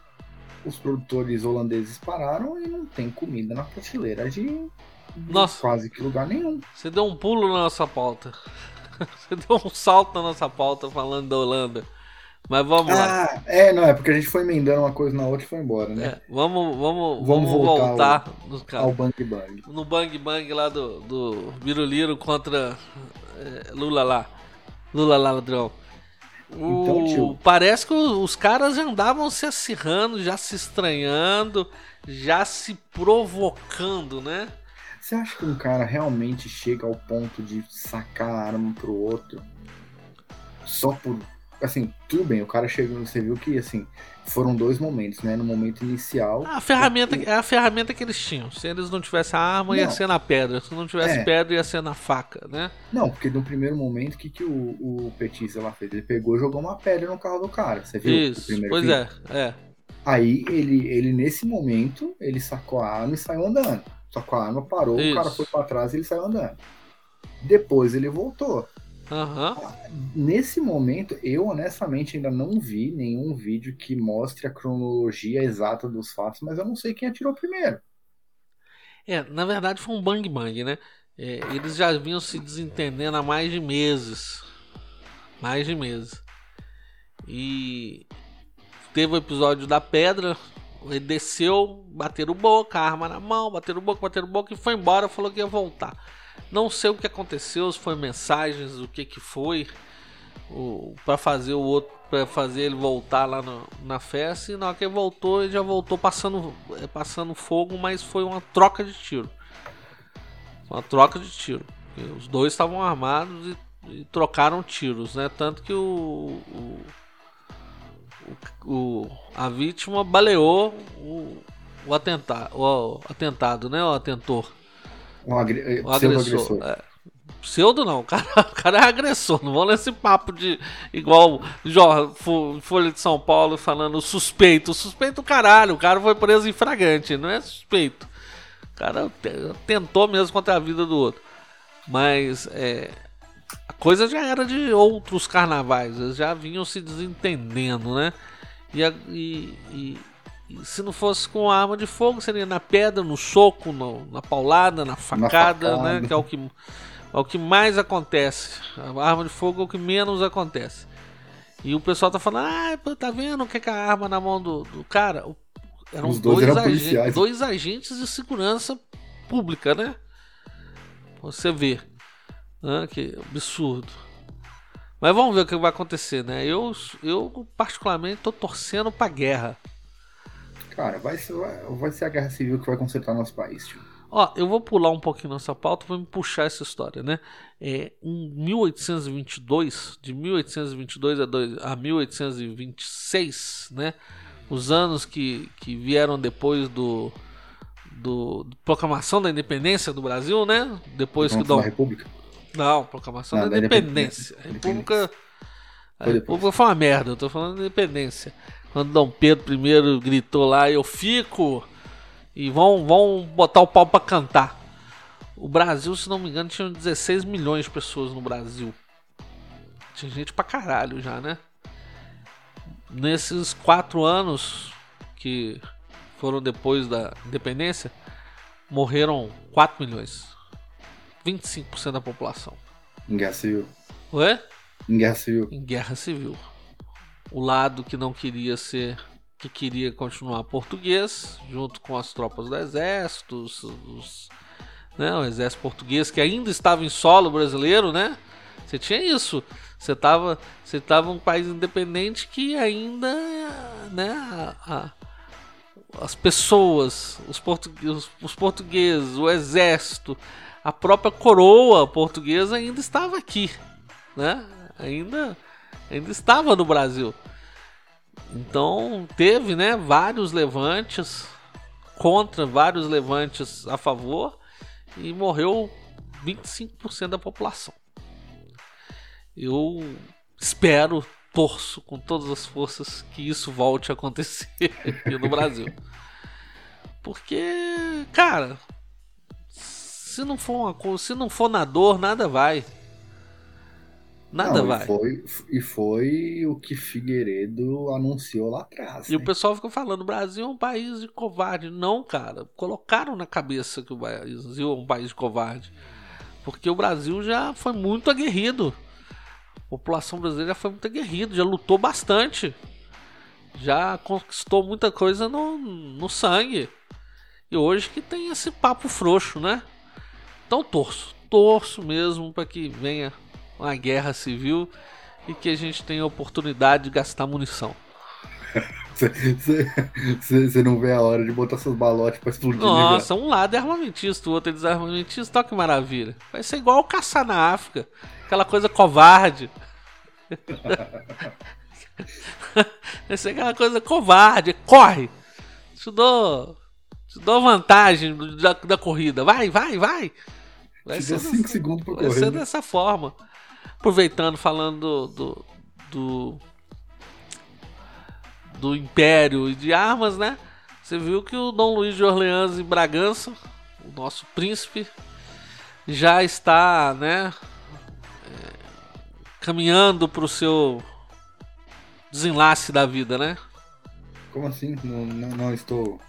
Os produtores holandeses pararam e não tem comida na prateleira de, nossa, quase que lugar nenhum. Você deu um pulo na nossa pauta. Você deu um salto na nossa pauta falando da Holanda. Mas vamos ah, lá. É, não, é porque a gente foi emendando uma coisa na outra e foi embora, né? É, vamos, vamos, vamos, voltar, voltar ao, ao Bang Bang. No Bang Bang lá do, do Biruliro contra é, Lula lá. Lula lá, ladrão. O, então, tio. Parece que os caras já andavam se acirrando, já se estranhando, já se provocando, né? Você acha que um cara realmente chega ao ponto de sacar a arma pro outro só por assim, tudo bem, o cara chegou, você viu que assim, foram dois momentos, né? No momento inicial. A ferramenta é a ferramenta que eles tinham. Se eles não tivessem a arma, não. ia ser na pedra. Se não tivesse é. pedra, ia ser na faca, né? Não, porque no primeiro momento, o que, que o, o Petista lá fez? Ele pegou e jogou uma pedra no carro do cara. Você viu Isso, Pois é, é. Aí ele, ele, nesse momento, ele sacou a arma e saiu andando. Sacou a arma, parou, Isso. o cara foi para trás e ele saiu andando. Depois ele voltou. Uhum. Nesse momento, eu honestamente ainda não vi nenhum vídeo que mostre a cronologia exata dos fatos, mas eu não sei quem atirou primeiro. É, na verdade foi um bang bang, né? É, eles já vinham se desentendendo há mais de meses. Mais de meses. E teve o episódio da pedra. Ele desceu, bateram boca, arma na mão, bateram boca, bateram boca e foi embora. Falou que ia voltar. Não sei o que aconteceu, se foi mensagens, o que que foi, para fazer o outro, para fazer ele voltar lá no, na festa. E na hora que ele voltou, ele já voltou passando, é, passando fogo, mas foi uma troca de tiro. Uma troca de tiro. Os dois estavam armados e, e, trocaram tiros, né? Tanto que o, o, o a vítima baleou o, o, atentado, o atentado, né? O atentor. Um, agre... um agressor. É. Pseudo não, o cara, o cara é agressor. Não vamos nesse papo de igual Folha de São Paulo falando suspeito. Suspeito caralho, o cara foi preso em fragante, não é suspeito. O cara tentou mesmo contra a vida do outro. Mas é, a coisa já era de outros carnavais, eles já vinham se desentendendo, né? E, e, e e se não fosse com arma de fogo, seria na pedra, no soco, no, na paulada, na facada, na facada, né? Que é o que, é o que mais acontece. A arma de fogo é o que menos acontece. E o pessoal tá falando, ah, tá vendo o que é a arma na mão do, do cara? Eram Os dois, dois, eram agentes, dois agentes de segurança pública, né? Você vê. Né? Que absurdo. Mas vamos ver o que vai acontecer, né? Eu, eu particularmente, tô torcendo pra guerra. Cara, vai ser, vai ser a guerra civil que vai consertar nosso país, tio. Ó, eu vou pular um pouquinho nessa pauta, vou me puxar essa história, né? É, em 1822, de 1822 a, dois, a 1826, né? Os anos que, que vieram depois do, do, do proclamação da independência do Brasil, né? Depois que Dom... República? Não, proclamação Não, da, independência. Da República, a República foi uma merda, eu tô falando da independência. Quando Dom Pedro I gritou lá, eu fico. E vão, vão botar o pau pra cantar. O Brasil, se não me engano, tinha 16 milhões de pessoas no Brasil. Tinha gente pra caralho já, né? Nesses quatro anos que foram depois da independência, morreram 4 milhões. 25% da população. Guerra civil. Ué? Em guerra civil. Em guerra civil. O lado que não queria ser. que queria continuar português, junto com as tropas do exército, os, os, né, o exército português que ainda estava em solo brasileiro, né? Você tinha isso. Você estava você tava um país independente que ainda, né, a, a, as pessoas, os, portugueses, os portugueses, o exército, a própria coroa portuguesa ainda estava aqui, né? Ainda, ainda estava no Brasil. Então teve, né, vários levantes contra, vários levantes a favor e morreu 25% da população. Eu espero torço com todas as forças que isso volte a acontecer aqui no Brasil. Porque, cara, se não for uma se não for na dor, nada vai. Nada não, vai. E foi, e foi o que Figueiredo anunciou lá atrás. E né? o pessoal fica falando: o Brasil é um país de covarde. Não, cara. Colocaram na cabeça que o Brasil é um país de covarde. Porque o Brasil já foi muito aguerrido. A população brasileira já foi muito aguerrida, já lutou bastante. Já conquistou muita coisa no, no sangue. E hoje que tem esse papo frouxo, né? Então torço, torço mesmo para que venha uma guerra civil e que a gente tenha a oportunidade de gastar munição. Você não vê a hora de botar seus balotes pra explodir. Né, Nossa, um lado é armamentista, o outro é desarmamentista. Toque que maravilha. Vai ser igual caçar na África. Aquela coisa covarde. Vai ser aquela coisa covarde. Corre! Te dou, te dou vantagem da, da corrida. Vai, vai, vai! Vai ser, 5 segundos pra vai correr. Vai ser dessa forma. Aproveitando, falando do, do, do, Império e de armas, né? Você viu que o Dom Luiz de Orleans e Bragança, o nosso príncipe, já está, né? caminhando para o seu desenlace da vida, né? Como assim? Não, não, não, estou.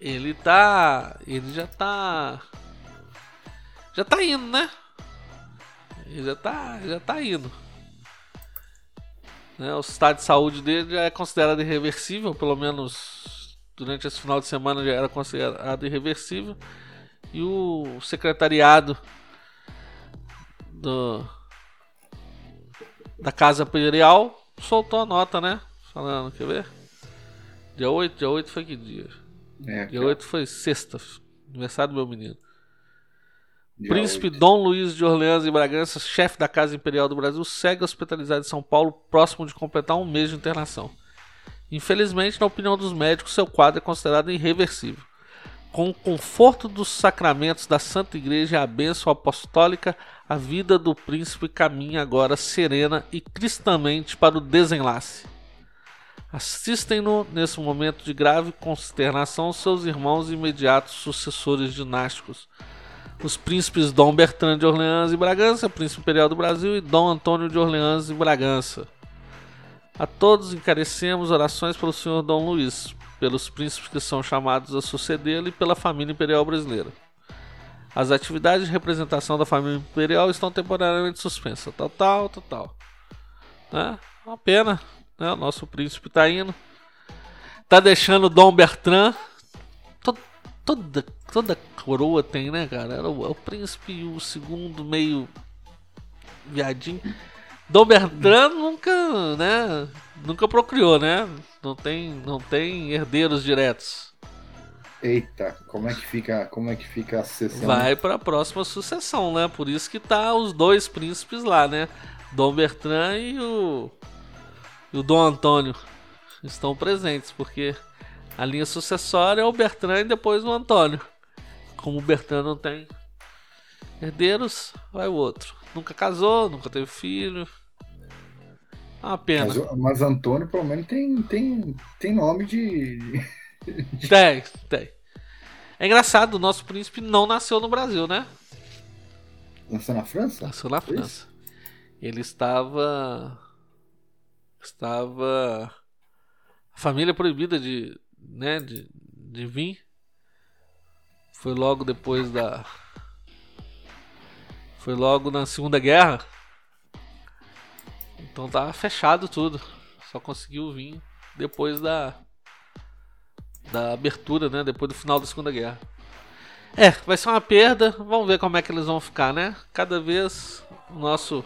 Ele tá. Ele já tá. Já tá indo, né? Ele já tá, já tá indo. Né? O estado de saúde dele já é considerado irreversível, pelo menos durante esse final de semana já era considerado irreversível. E o secretariado do, da Casa Imperial soltou a nota, né? Falando, quer ver? Dia 8, dia 8 foi que dia? É, dia 8 foi sexta, aniversário do meu menino. Príncipe 8. Dom Luiz de Orleans e Bragança, chefe da Casa Imperial do Brasil, segue hospitalizado em São Paulo, próximo de completar um mês de internação. Infelizmente, na opinião dos médicos, seu quadro é considerado irreversível. Com o conforto dos sacramentos da Santa Igreja e a bênção apostólica, a vida do príncipe caminha agora serena e cristamente para o desenlace. Assistem-no nesse momento de grave consternação seus irmãos e imediatos sucessores dinásticos, os príncipes Dom Bertrand de Orleans e Bragança, príncipe imperial do Brasil, e Dom Antônio de Orleans e Bragança. A todos encarecemos orações pelo senhor Dom Luís, pelos príncipes que são chamados a sucedê-lo e pela família imperial brasileira. As atividades de representação da família imperial estão temporariamente suspensas. Tal, tal, tal. Né? Uma pena, né? O nosso príncipe está indo. Tá deixando Dom Bertrand. Toda, toda, coroa tem, né, cara? Era o, o príncipe e o segundo meio viadinho. Dom Bertrand nunca, né? Nunca procriou, né? Não tem, não tem herdeiros diretos. Eita, como é que fica, como é que fica a sucessão? Vai para a próxima sucessão, né? Por isso que tá os dois príncipes lá, né? Dom Bertrand e o e o Dom Antônio estão presentes, porque a linha sucessória é o Bertrand e depois o Antônio. Como o Bertrand não tem herdeiros, vai o outro. Nunca casou, nunca teve filho. É uma pena. Mas, mas Antônio, pelo menos, tem, tem, tem nome de. Tem, tem. É engraçado, o nosso príncipe não nasceu no Brasil, né? Nasceu na França? Nasceu na França. Ele estava. Estava. A família proibida de. Né? De, de vir. Foi logo depois da. Foi logo na Segunda Guerra. Então tá fechado tudo. Só conseguiu vir depois da da abertura, né? Depois do final da Segunda Guerra. É, vai ser uma perda. Vamos ver como é que eles vão ficar, né? Cada vez o nosso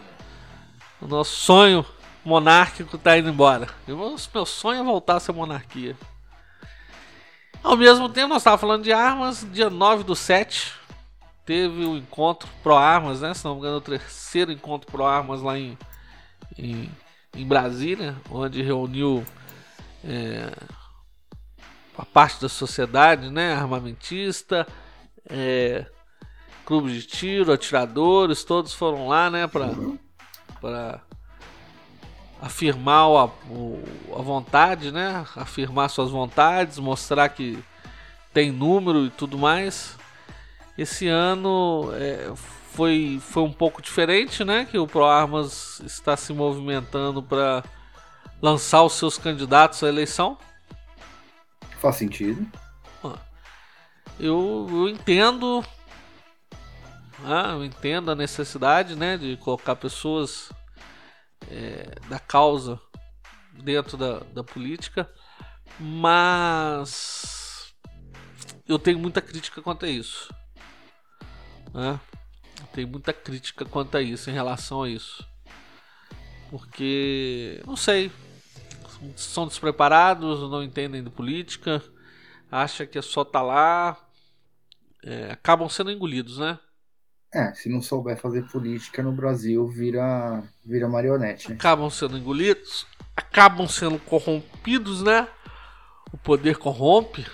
o nosso sonho monárquico tá indo embora. Meu sonho é voltar a ser monarquia. Ao mesmo tempo, nós estávamos falando de armas. Dia 9 do 7 teve o encontro Pro Armas, né? Se não me engano, o terceiro encontro Pro Armas lá em, em, em Brasília, onde reuniu é, a parte da sociedade, né? Armamentista, é, clube de tiro, atiradores, todos foram lá, né? Para afirmar a, a vontade, né? Afirmar suas vontades, mostrar que tem número e tudo mais. Esse ano é, foi, foi um pouco diferente, né? Que o ProArmas está se movimentando para lançar os seus candidatos à eleição. Faz sentido. Eu, eu entendo. Ah, eu entendo a necessidade né, de colocar pessoas é, da causa dentro da, da política, mas eu tenho muita crítica quanto a isso. Né? Eu tenho muita crítica quanto a isso, em relação a isso. Porque, não sei, são despreparados, não entendem de política, acham que é só estar tá lá, é, acabam sendo engolidos, né? É, se não souber fazer política no Brasil, vira, vira marionete. Né? Acabam sendo engolidos, acabam sendo corrompidos, né? O poder corrompe,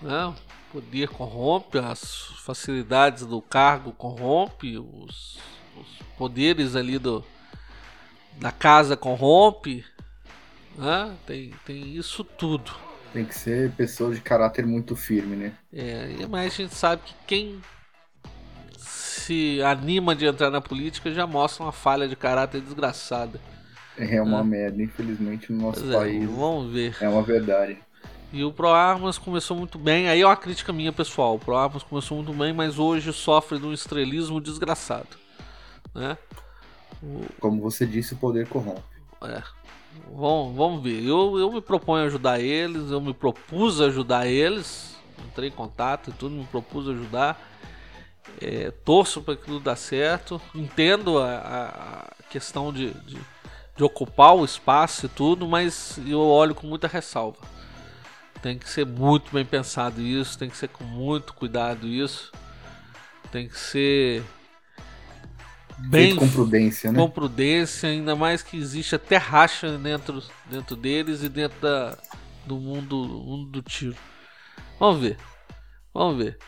né? O poder corrompe, as facilidades do cargo corrompe, os, os poderes ali do, da casa corrompe, né? Tem, tem isso tudo. Tem que ser pessoa de caráter muito firme, né? É, mas a gente sabe que quem se anima de entrar na política já mostra uma falha de caráter desgraçada. É uma é. merda, infelizmente, no nosso é, país. Vamos ver. É uma verdade. E o ProArmas começou muito bem. Aí é uma crítica minha, pessoal. O ProArmas começou muito bem, mas hoje sofre de um estrelismo desgraçado. Né? O... Como você disse, o poder corrompe. É. Vamos, vamos ver. Eu, eu me proponho ajudar eles, eu me propus ajudar eles. Entrei em contato e tudo, me propus ajudar. É, torço para que tudo dê certo. Entendo a, a questão de, de, de, ocupar o espaço e tudo, mas eu olho com muita ressalva. Tem que ser muito bem pensado isso, tem que ser com muito cuidado isso. Tem que ser bem Feito com prudência, né? Com prudência, ainda mais que existe até racha dentro, dentro deles e dentro da, do mundo, mundo do tiro. Vamos ver. Vamos ver.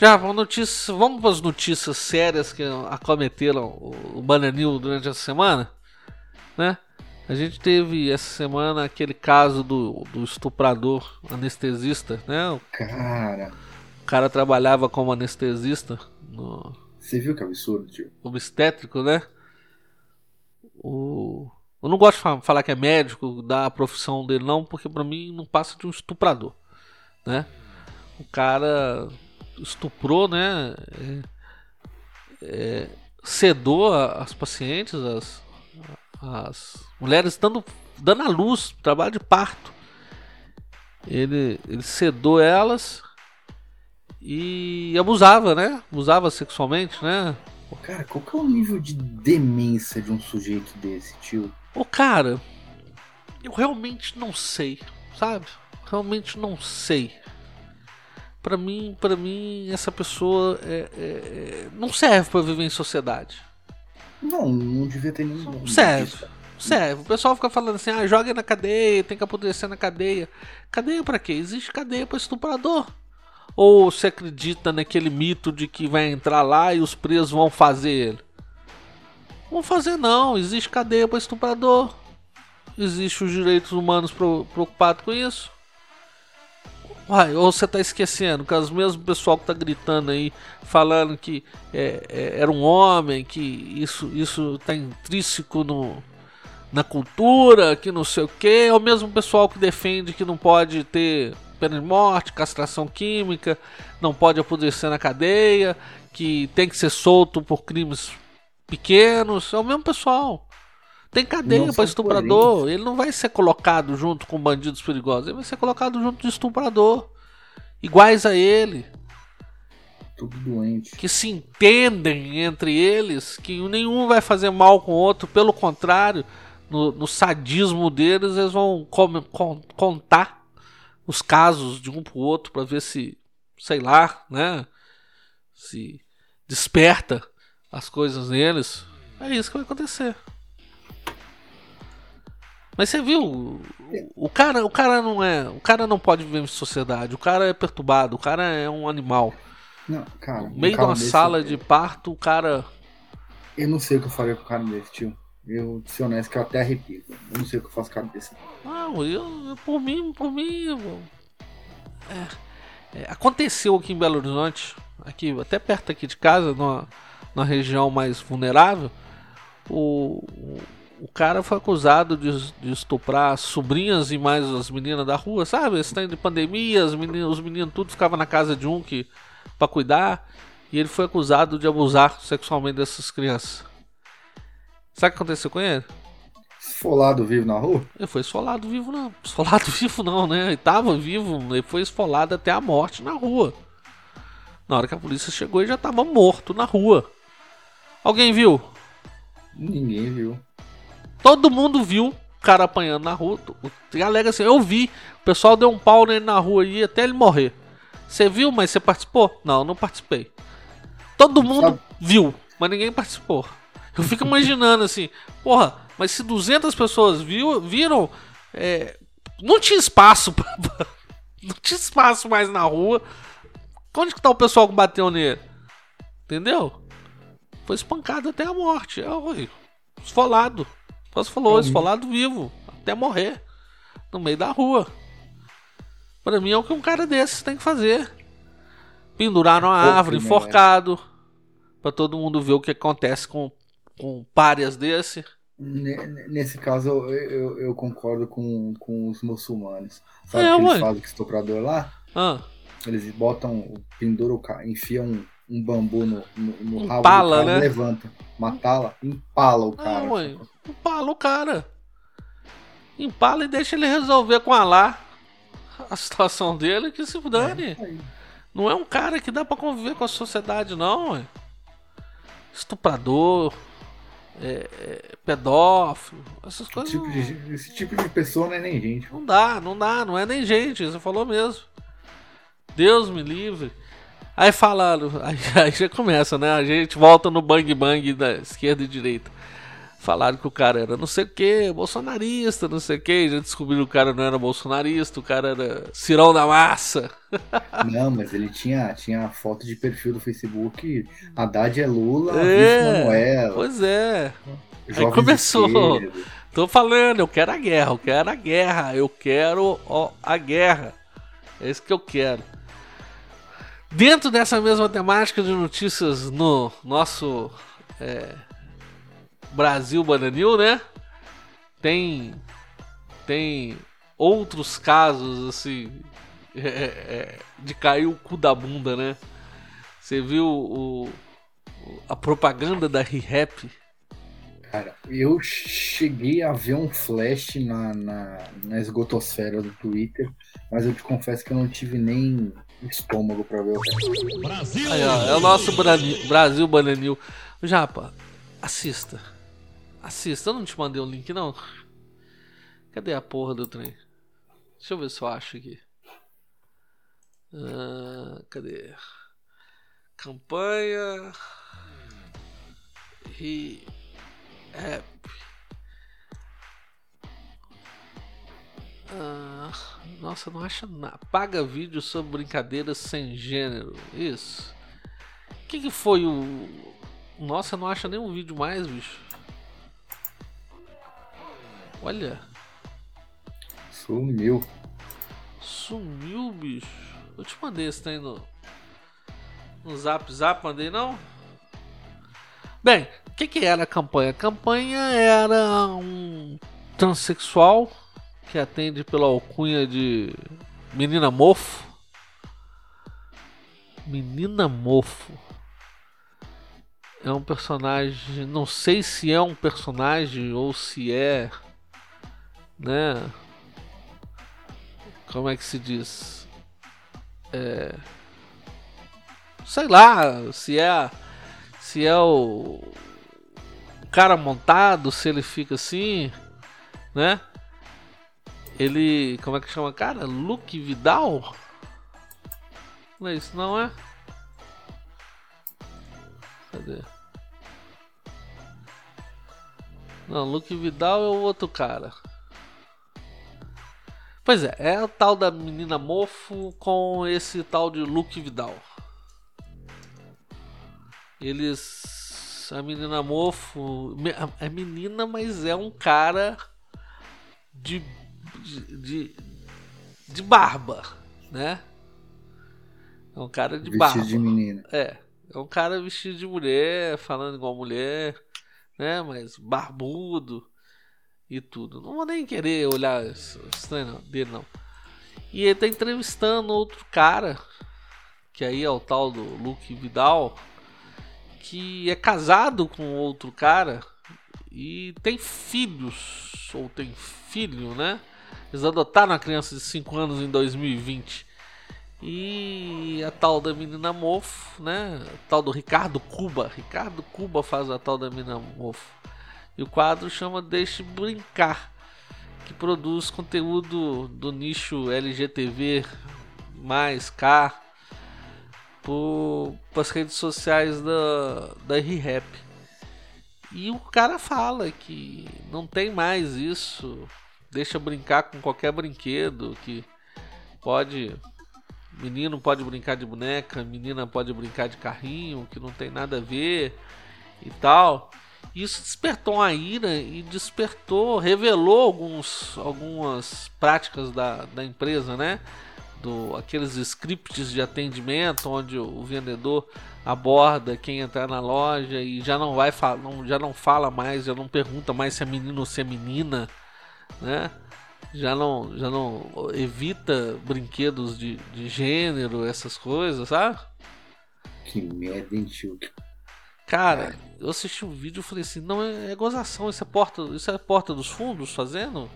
Já, vamos, notícia, vamos para as notícias sérias que acometeram o, Bananil durante essa semana, né? A gente teve essa semana aquele caso do, do estuprador anestesista, né? O cara. O cara trabalhava como anestesista no. Você viu que absurdo, tio? Obstétrico, né? O... Eu não gosto de falar que é médico da profissão dele, não, porque para mim não passa de um estuprador, né? O cara estuprou, né? É, é, sedou as pacientes, as, as mulheres dando, dando à luz, trabalho de parto. Ele, ele sedou elas e abusava, né? Abusava sexualmente, né? Cara, qual que é o nível de demência de um sujeito desse, tio? Ô, cara, eu realmente não sei, sabe? Realmente não sei para mim, para mim essa pessoa é, é, é não serve para viver em sociedade. Não, não devia ter nenhum. Não serve. Serve. O pessoal fica falando assim: ah, joga na cadeia, tem que apodrecer na cadeia. Cadeia para quê? Existe cadeia para estuprador. Ou se acredita naquele mito de que vai entrar lá e os presos vão fazer ele? Vão fazer não, existe cadeia para estuprador. Existe os direitos humanos preocupados com isso. Uai, ou você tá esquecendo que os mesmos pessoal que tá gritando aí, falando que é, é, era um homem, que isso, isso tá intrínseco no, na cultura, que não sei o que, é o mesmo pessoal que defende que não pode ter pena de morte, castração química, não pode apodrecer na cadeia, que tem que ser solto por crimes pequenos, é o mesmo pessoal. Tem cadeia para estuprador. Ele não vai ser colocado junto com bandidos perigosos. Ele vai ser colocado junto de estuprador. Iguais a ele. Tudo doente. Que se entendem entre eles. Que nenhum vai fazer mal com o outro. Pelo contrário, no, no sadismo deles, eles vão com, com, contar os casos de um pro outro para ver se, sei lá, né? Se desperta as coisas neles. É isso que vai acontecer. Mas você viu, o cara, o cara não é, o cara não pode viver em sociedade. O cara é perturbado, o cara é um animal. Não, cara. No meio de uma sala de parto, o cara Eu não sei o que eu faria com o cara desse, tio. Eu, ser honesto, que eu até arrepio. Eu não sei o que eu faço com o cara desse. Não, eu, eu por mim, por mim. É, é, aconteceu aqui em Belo Horizonte, aqui até perto aqui de casa, numa, numa região mais vulnerável. O, o cara foi acusado de, de estuprar as sobrinhas e mais as meninas da rua, sabe? Esse tempo de pandemia, os meninos, os meninos tudo ficavam na casa de um que para cuidar e ele foi acusado de abusar sexualmente dessas crianças. Sabe o que aconteceu com ele? Esfolado vivo na rua? Ele foi esfolado vivo não. Esfolado vivo não, né? Ele tava vivo, ele foi esfolado até a morte na rua. Na hora que a polícia chegou, ele já tava morto na rua. Alguém viu? Ninguém viu. Todo mundo viu o cara apanhando na rua. A galera assim, eu vi. O pessoal deu um pau nele na rua aí até ele morrer. Você viu, mas você participou? Não, não participei. Todo mundo viu, mas ninguém participou. Eu fico imaginando assim, porra, mas se 200 pessoas viu, viram, é, não tinha espaço, pra, não tinha espaço mais na rua. Onde que tá o pessoal que bateu nele? Entendeu? Foi espancado até a morte. É, esfolado. Você falou, esfolado vivo, até morrer, no meio da rua. Para mim é o que um cara desses tem que fazer. Pendurar numa árvore, enforcado, para todo mundo ver o que acontece com, com párias desse. Nesse caso, eu, eu, eu, concordo com, com os muçulmanos. Sabe é, o que eles fazem com estuprador lá? Ah. Eles botam, penduram, enfiam um, bambu no, no, no rabo Empala, do cara, né? levanta, matá-la, empala o cara. Ah, mãe, empala o cara. Empala e deixa ele resolver com a lá a situação dele que se dane. É, não é um cara que dá para conviver com a sociedade, não. Mãe. Estuprador, é, é, pedófilo, essas coisas. Tipo, de, esse tipo de pessoa não é nem gente. Não dá, não dá, não é nem gente, você falou mesmo. Deus me livre. Aí falaram, aí, aí, já começa, né? A gente volta no bang bang da esquerda e direita. Falaram que o cara era não sei o que, bolsonarista, não sei o que. Já descobriram que o cara não era bolsonarista, o cara era cirão da massa. Não, mas ele tinha, tinha foto de perfil do Facebook. Haddad é Lula, é. Pois é. Aí começou. Tô falando, eu quero a guerra, eu quero a guerra, eu quero ó, a guerra. É isso que eu quero. Dentro dessa mesma temática de notícias no nosso é, Brasil Bananil, né? Tem tem outros casos assim é, é, de cair o cu da bunda, né? Você viu o, a propaganda da ReHap? Cara, eu cheguei a ver um flash na, na, na esgotosfera do Twitter, mas eu te confesso que eu não tive nem estômago pra ver o. Brasil! Aí, ó, é o nosso Brasil Bananil. Japa, assista. Assista. Eu não te mandei o um link, não. Cadê a porra do trem? Deixa eu ver se eu acho aqui. Uh, cadê? Campanha. E. App. Ah, nossa, não acha nada. Paga vídeo sobre brincadeiras sem gênero. Isso. O que, que foi o. Nossa, não acha nenhum vídeo mais, bicho. Olha. Sumiu. Sumiu, bicho. Eu te mandei esse trem no. No zap zap, mandei não? Bem, o que, que era a campanha? A campanha era um transexual que atende pela alcunha de Menina Mofo. Menina Mofo. é um personagem. Não sei se é um personagem ou se é. Né? Como é que se diz? É. Sei lá, se é. Se é o. cara montado, se ele fica assim. Né? Ele. Como é que chama? Cara? Luke Vidal? Não é isso, não é? Cadê? Não, Luke Vidal é o outro cara. Pois é, é o tal da menina mofo com esse tal de Luke Vidal. Eles. A menina mofo. É menina, mas é um cara de. De, de, de barba, né? É um cara de Vestido barba. de menina. É. É um cara vestido de mulher, falando igual mulher, né? Mas barbudo e tudo. Não vou nem querer olhar estranho dele, não. E ele tá entrevistando outro cara, que aí é o tal do Luke Vidal, que é casado com outro cara e tem filhos, ou tem filho, né? Eles adotaram uma criança de 5 anos em 2020. E a tal da menina mofo, né? A tal do Ricardo Cuba. Ricardo Cuba faz a tal da menina mofo. E o quadro chama Deixe Brincar, que produz conteúdo do nicho LGTV mais K para as redes sociais da, da ReHap. E o cara fala que não tem mais isso, deixa brincar com qualquer brinquedo, que pode Menino pode brincar de boneca, menina pode brincar de carrinho, que não tem nada a ver e tal. Isso despertou uma ira e despertou, revelou alguns, algumas práticas da, da empresa, né? Do, aqueles scripts de atendimento onde o vendedor aborda quem entrar na loja e já não vai já não fala mais, já não pergunta mais se é menino ou se é menina, né? já não, já não evita brinquedos de, de gênero, essas coisas, sabe? Que merda, hein? Cara, eu assisti um vídeo e falei assim, não, é, é, gozação, isso é porta, isso é porta dos fundos fazendo?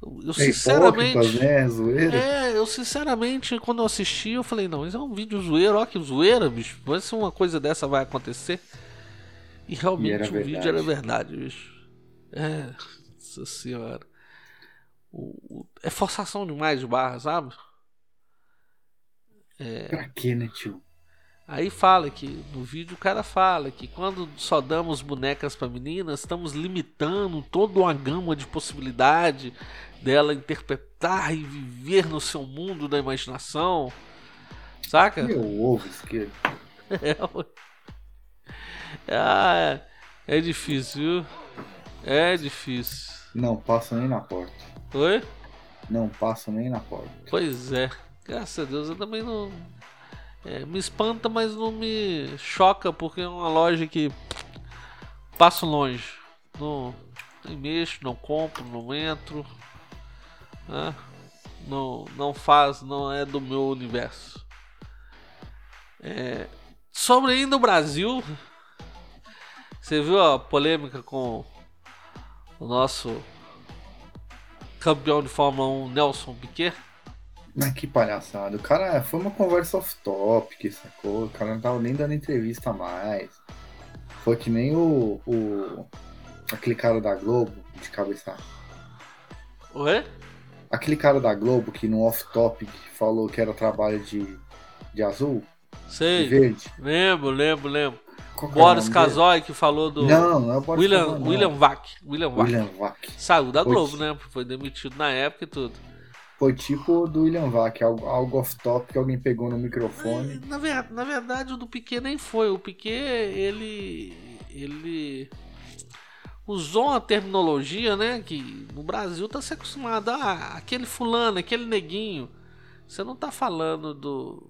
Eu, eu é sinceramente. Né? Zoeira. É, eu sinceramente, quando eu assisti, eu falei, não, isso é um vídeo zoeiro, ó que zoeira, bicho. Mas se uma coisa dessa vai acontecer. E realmente e o verdade. vídeo era verdade, bicho. É, nossa senhora. O, o, é forçação demais de barra, sabe? É... Pra que, né, tio? Aí fala que no vídeo o cara fala que quando só damos bonecas para meninas, estamos limitando toda uma gama de possibilidade dela interpretar e viver no seu mundo da imaginação. Saca? Meu ovo esquerdo. É, ah, é, é difícil, viu? É difícil. Não passa nem na porta. Oi? Não passa nem na porta. Pois é. Graças a Deus eu também não. É, me espanta, mas não me choca, porque é uma loja que passo longe. Não, nem mexo, não compro, não entro. Né? Não, não faz, não é do meu universo. É, sobre ainda o Brasil, você viu a polêmica com o nosso campeão de Fórmula 1 Nelson Piquet. Mas que palhaçada. O cara foi uma conversa off-topic, sacou? O cara não tava nem dando entrevista mais. Foi que nem o, o. aquele cara da Globo de cabeça. Oi? Aquele cara da Globo que no off-topic falou que era trabalho de, de azul. Sei. De verde. Lembro, lembro, lembro. Qual Boris Kazoy que falou do. Não, não é o Boris William. William Vac. William Vac. William Vac. Saiu da Globo, né? Foi demitido na época e tudo. Foi tipo do William Vac, algo, algo off-top que alguém pegou no microfone. Na, ver, na verdade, o do Piquet nem foi. O Piquet, ele. Ele. Usou uma terminologia, né? Que no Brasil tá se acostumado. Ah, aquele fulano, aquele neguinho. Você não tá falando do,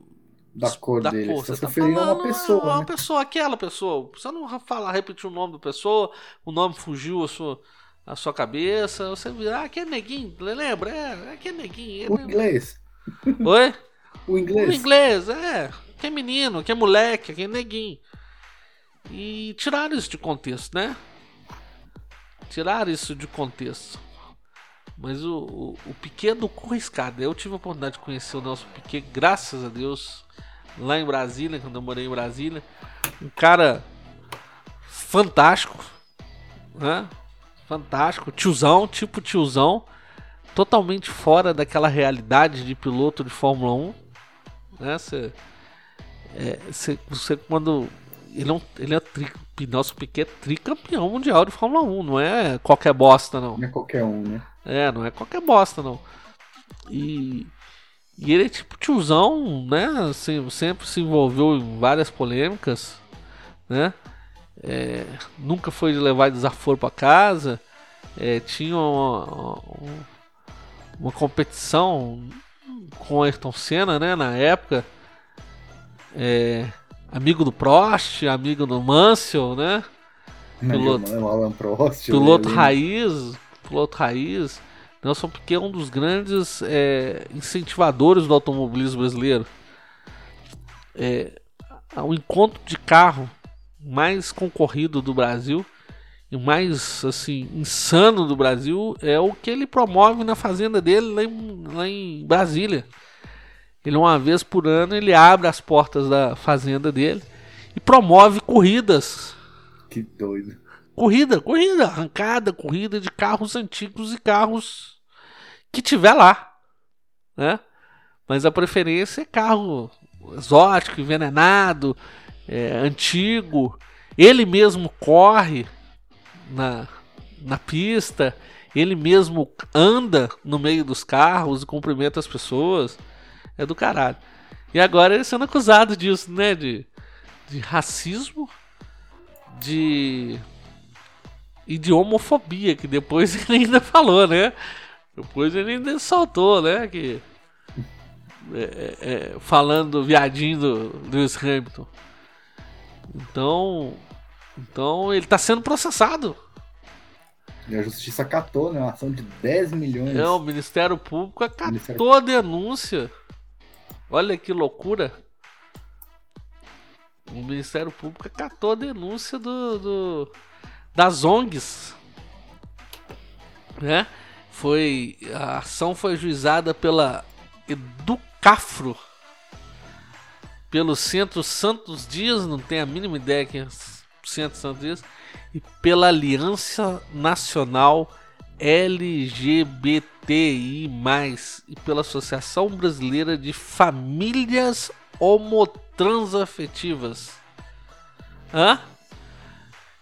da cor da dele. Cor. Você está referindo a uma pessoa. Uma né? pessoa, aquela pessoa. Você não falar, repetir o nome da pessoa, o nome fugiu a sua, a sua cabeça. Você virar, ah, que é neguinho, lembra? É, que é neguinho. O inglês. Oi? O inglês. O inglês, é. Que é menino, que é moleque, que é neguinho. E tiraram isso de contexto, né? Tiraram isso de contexto. Mas o, o, o Piquet do Corriscada, eu tive a oportunidade de conhecer o Nelson Piquet, graças a Deus, lá em Brasília, quando eu morei em Brasília. Um cara fantástico, né? Fantástico, tiozão, tipo tiozão, totalmente fora daquela realidade de piloto de Fórmula 1, né? Você, é, você, você quando ele é, um, ele é tri, Nelson Piquet é tricampeão mundial de Fórmula 1, não é qualquer bosta não. Não é qualquer um, né? É, não é qualquer bosta não. E e ele é tipo tiozão, né? Assim, sempre se envolveu em várias polêmicas, né? É, nunca foi levar desaforo para casa. É, tinha uma, uma, uma, competição com Ayrton Senna, né? Na época. É, amigo do Prost, amigo do Mansell, né? Piloto, Alan Prost, piloto raiz, piloto raiz. Nelson Piquet é um dos grandes é, incentivadores do automobilismo brasileiro. É, o encontro de carro mais concorrido do Brasil e mais assim insano do Brasil é o que ele promove na fazenda dele lá em, lá em Brasília. Ele uma vez por ano ele abre as portas da fazenda dele e promove corridas. Que doido. Corrida, corrida, arrancada, corrida de carros antigos e carros que tiver lá, né? Mas a preferência é carro exótico, envenenado, é, antigo. Ele mesmo corre na, na pista, ele mesmo anda no meio dos carros e cumprimenta as pessoas. É do caralho. E agora ele sendo acusado disso, né? De, de racismo, de. E de homofobia, que depois ele ainda falou, né? Depois ele ainda soltou, né? Que, é, é, é, falando viadinho do Lewis Hamilton. Então, então ele está sendo processado. E a justiça catou, né? Uma ação de 10 milhões. É, o Ministério Público acatou Ministério... a denúncia. Olha que loucura. O Ministério Público acatou a denúncia do, do das ONGs. Né? Foi a ação foi juizada pela Educafro pelo Centro Santos Dias, não tenho a mínima ideia que é Centro Santos Dias, e pela Aliança Nacional LGBTI+, e pela Associação Brasileira de Famílias Homotransafetivas. Hã?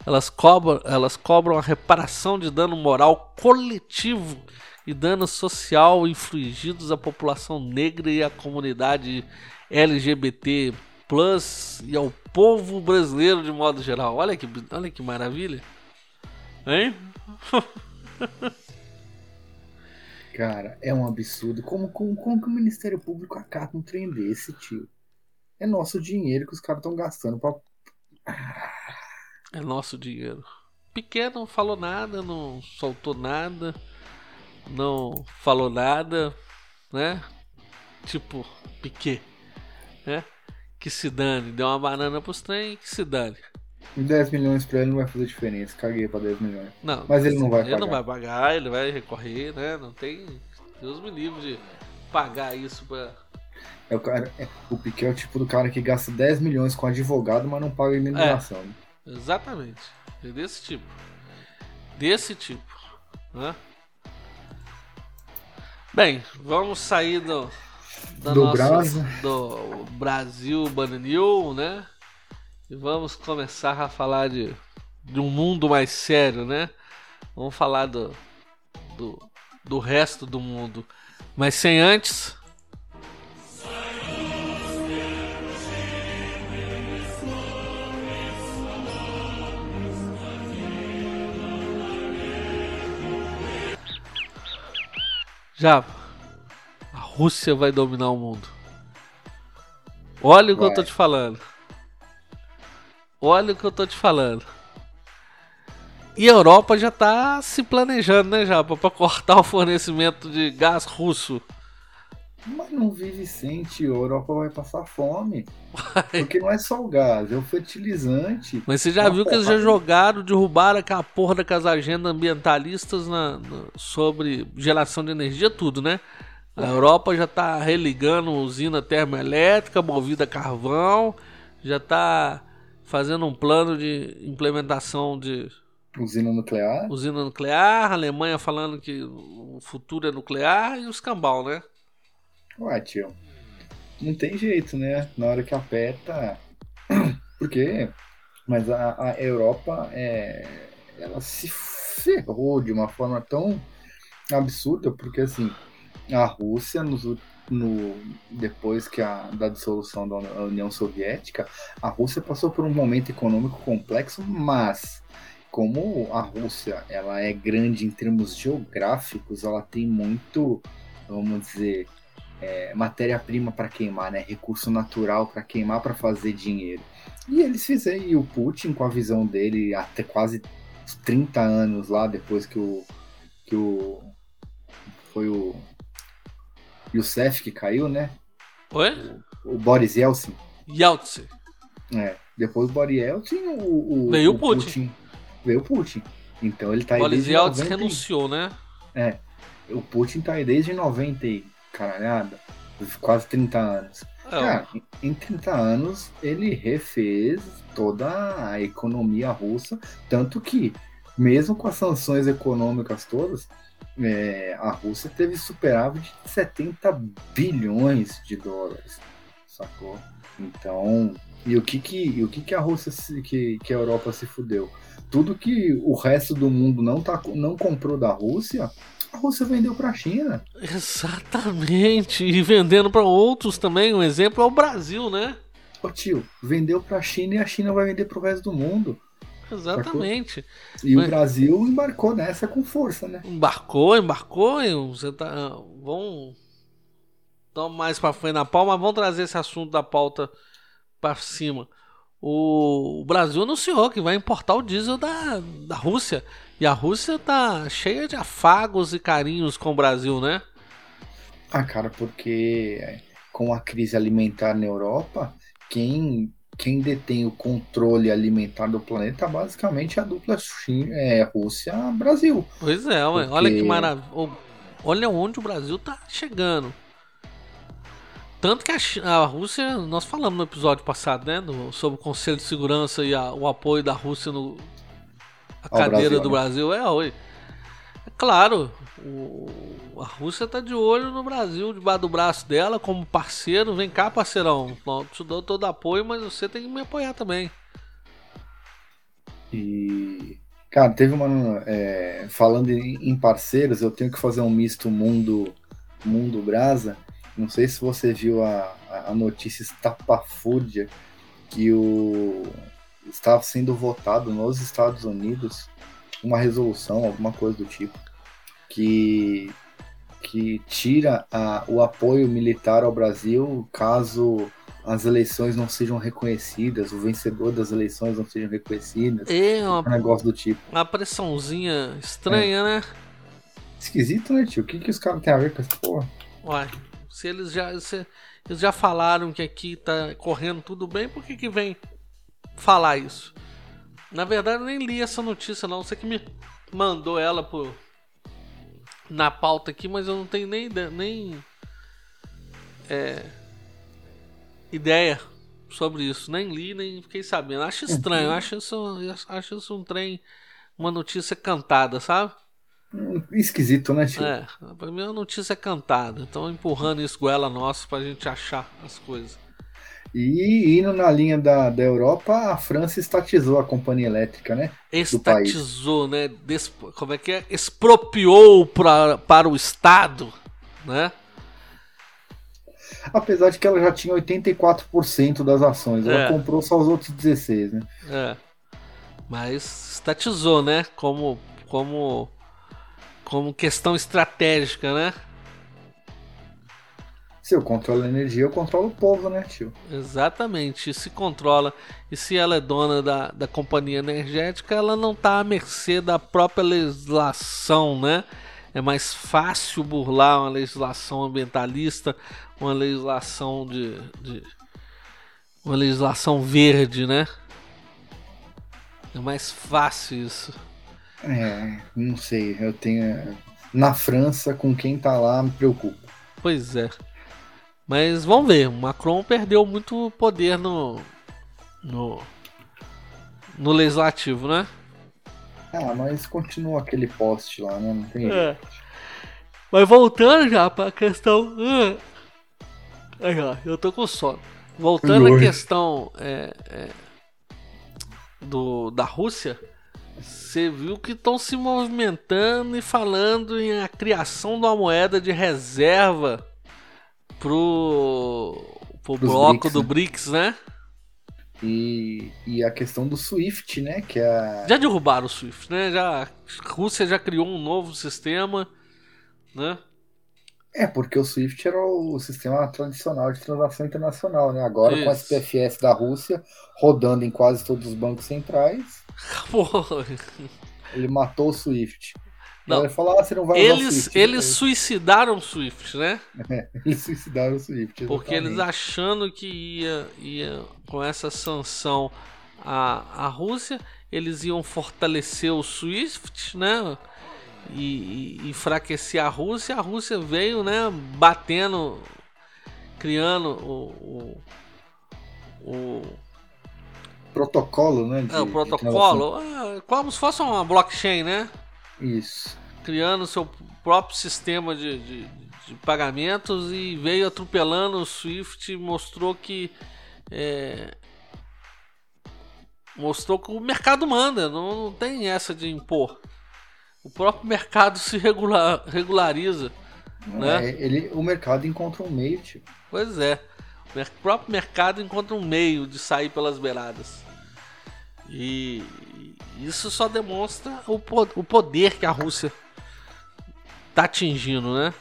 Elas cobram, elas cobram a reparação de dano moral coletivo e dano social infligidos à população negra e à comunidade LGBT plus e ao povo brasileiro de modo geral. Olha que, olha que maravilha. Hein? Cara, é um absurdo. Como, como, como que o Ministério Público acata um trem desse, tio? É nosso dinheiro que os caras estão gastando pra. É nosso dinheiro. Piquet não falou nada, não soltou nada, não falou nada, né? Tipo, Piquet né? Que se dane, deu uma banana pros trem que se dane. 10 milhões pra ele não vai fazer diferença, caguei pra 10 milhões. Não, mas ele não vai ele pagar. Ele não vai pagar, ele vai recorrer, né? Não tem. Deus me livre de pagar isso pra. É o, cara, é, o Piquet é o tipo do cara que gasta 10 milhões com advogado, mas não paga indenização. É? Exatamente. É desse tipo. Desse tipo. Né? Bem, vamos sair do, do, nossa, do Brasil Bananil, né? E vamos começar a falar de, de um mundo mais sério, né? Vamos falar do, do, do resto do mundo. Mas sem antes. Já Rússia vai dominar o mundo. Olha o que eu tô te falando. Olha o que eu tô te falando. E a Europa já tá se planejando, né, já, para cortar o fornecimento de gás russo Mas não vive sem, tio. A Europa vai passar fome. Porque não é só o gás, é o fertilizante. Mas você já viu que eles já jogaram, derrubaram aquela porra daquelas agendas ambientalistas na, na, sobre geração de energia, tudo, né? A Europa já tá religando usina termoelétrica movida a carvão, já tá fazendo um plano de implementação de usina nuclear. Usina nuclear, a Alemanha falando que o futuro é nuclear e os cambal, né? Ué, tio. Não tem jeito, né? Na hora que aperta. Por quê? Mas a, a Europa é, ela se ferrou de uma forma tão absurda, porque assim, a Rússia nos, no, depois que a, da dissolução da União Soviética, a Rússia passou por um momento econômico complexo, mas como a Rússia ela é grande em termos geográficos, ela tem muito, vamos dizer, é, matéria-prima para queimar, né? recurso natural para queimar para fazer dinheiro. E eles fizeram, e o Putin, com a visão dele, até quase 30 anos lá, depois que o. Que o foi o. Youssef que caiu, né? Oi? O, o Boris Yeltsin. Yeltsin. É. Depois do Boris Yeltsin, o, o, veio o Putin. Putin. Veio o Putin. Então ele tá aí. Boris Yeltsin 90... renunciou, né? É. O Putin tá aí desde 90 caralhada, quase 30 anos. É. Cara, em 30 anos ele refez toda a economia russa, tanto que, mesmo com as sanções econômicas todas, é, a Rússia teve superávit de 70 bilhões de dólares, sacou? Então, e o que que, e o que, que a Rússia, se, que, que a Europa se fudeu? Tudo que o resto do mundo não, tá, não comprou da Rússia, a Rússia vendeu para a China. Exatamente, e vendendo para outros também. Um exemplo é o Brasil, né? Ô tio, vendeu para a China e a China vai vender para o resto do mundo. Exatamente. E Mas... o Brasil embarcou nessa com força, né? Embarcou, embarcou. Você tá, vão dar mais para frente na pauta, mas vamos trazer esse assunto da pauta para cima. O, o Brasil anunciou que vai importar o diesel da, da Rússia. E a Rússia tá cheia de afagos e carinhos com o Brasil, né? Ah, cara, porque com a crise alimentar na Europa, quem, quem detém o controle alimentar do planeta basicamente é a dupla China, é, Rússia-Brasil. Pois é, porque... olha que maravilha. Olha onde o Brasil tá chegando. Tanto que a, a, Rússia, nós falamos no episódio passado, né? Sobre o Conselho de Segurança e a, o apoio da Rússia no, a cadeira Brasil, do né? Brasil é oi. É claro, o, a Rússia tá de olho no Brasil, debaixo do braço dela, como parceiro. Vem cá, parceirão. Te dou todo apoio, mas você tem que me apoiar também. E. Cara, teve uma. É, falando em parceiros, eu tenho que fazer um misto mundo mundo brasa. Não sei se você viu a, a notícia estapafúrdia que o estava sendo votado nos Estados Unidos uma resolução, alguma coisa do tipo, que, que tira a, o apoio militar ao Brasil caso as eleições não sejam reconhecidas, o vencedor das eleições não sejam reconhecidas. É uma, um negócio do tipo. Uma pressãozinha estranha, é. né? Esquisito, né, tio? O que, que os caras têm a ver com essa porra? Uai, se eles já, se, eles já falaram que aqui tá correndo tudo bem, por que, que vem falar isso. Na verdade, eu nem li essa notícia, não. Você que me mandou ela por na pauta aqui, mas eu não tenho nem nem é, ideia sobre isso. Nem li, nem fiquei sabendo. Acho estranho. Acho isso, acho isso um trem, uma notícia cantada, sabe? Esquisito, né, tio? É, pra mim é uma notícia cantada. Então empurrando isso goela nossa pra gente achar as coisas. E indo na linha da, da Europa, a França estatizou a companhia elétrica, né? Estatizou, né? Des, como é que é? Expropriou pra, para o Estado, né? Apesar de que ela já tinha 84% das ações, ela é. comprou só os outros 16, né? É. Mas estatizou, né? Como, como, como questão estratégica, né? Se eu controlo a energia, eu controlo o povo, né, tio? Exatamente. E se controla, e se ela é dona da, da companhia energética, ela não está à mercê da própria legislação, né? é mais fácil burlar uma legislação ambientalista, uma legislação de, de uma legislação verde, né? É mais fácil isso. É, não sei, eu tenho na França com quem tá lá me preocupa. Pois é. Mas vamos ver, o Macron perdeu muito poder no no no legislativo, né? Ah, mas continua aquele poste lá, né? Não tem é. Mas voltando já pra questão. Ah, aí, ó, eu tô com sono. Voltando à questão é, é, do, da Rússia, você viu que estão se movimentando e falando em a criação de uma moeda de reserva pro, pro bloco BRICS, do né? BRICS, né? E, e a questão do SWIFT, né? Que é... Já derrubaram o SWIFT, né? Já, a Rússia já criou um novo sistema, né? É, porque o SWIFT era o sistema tradicional de transação internacional, né? Agora Isso. com a SPFS da Rússia rodando em quase todos os bancos centrais. Ele matou o SWIFT. Não. Falou, ah, você não vai eles, Swift, eles né? suicidaram o Swift, né? É, eles suicidaram o Swift. Exatamente. Porque eles achando que ia, ia com essa sanção a, a Rússia, eles iam fortalecer o Swift, né? E, e enfraquecer a Rússia. A Rússia veio, né? Batendo, criando o, o, o protocolo, né? De, é, o protocolo, é, como se fosse uma blockchain, né? Isso. Criando seu próprio sistema de, de, de pagamentos e veio atropelando o Swift e mostrou que. É, mostrou que o mercado manda, não, não, tem essa de impor. O próprio mercado se regular, regulariza. né? É, ele, o mercado encontra um meio, tipo. Pois é. O próprio mercado encontra um meio de sair pelas beiradas. E isso só demonstra o, o poder que a Rússia tá atingindo, né?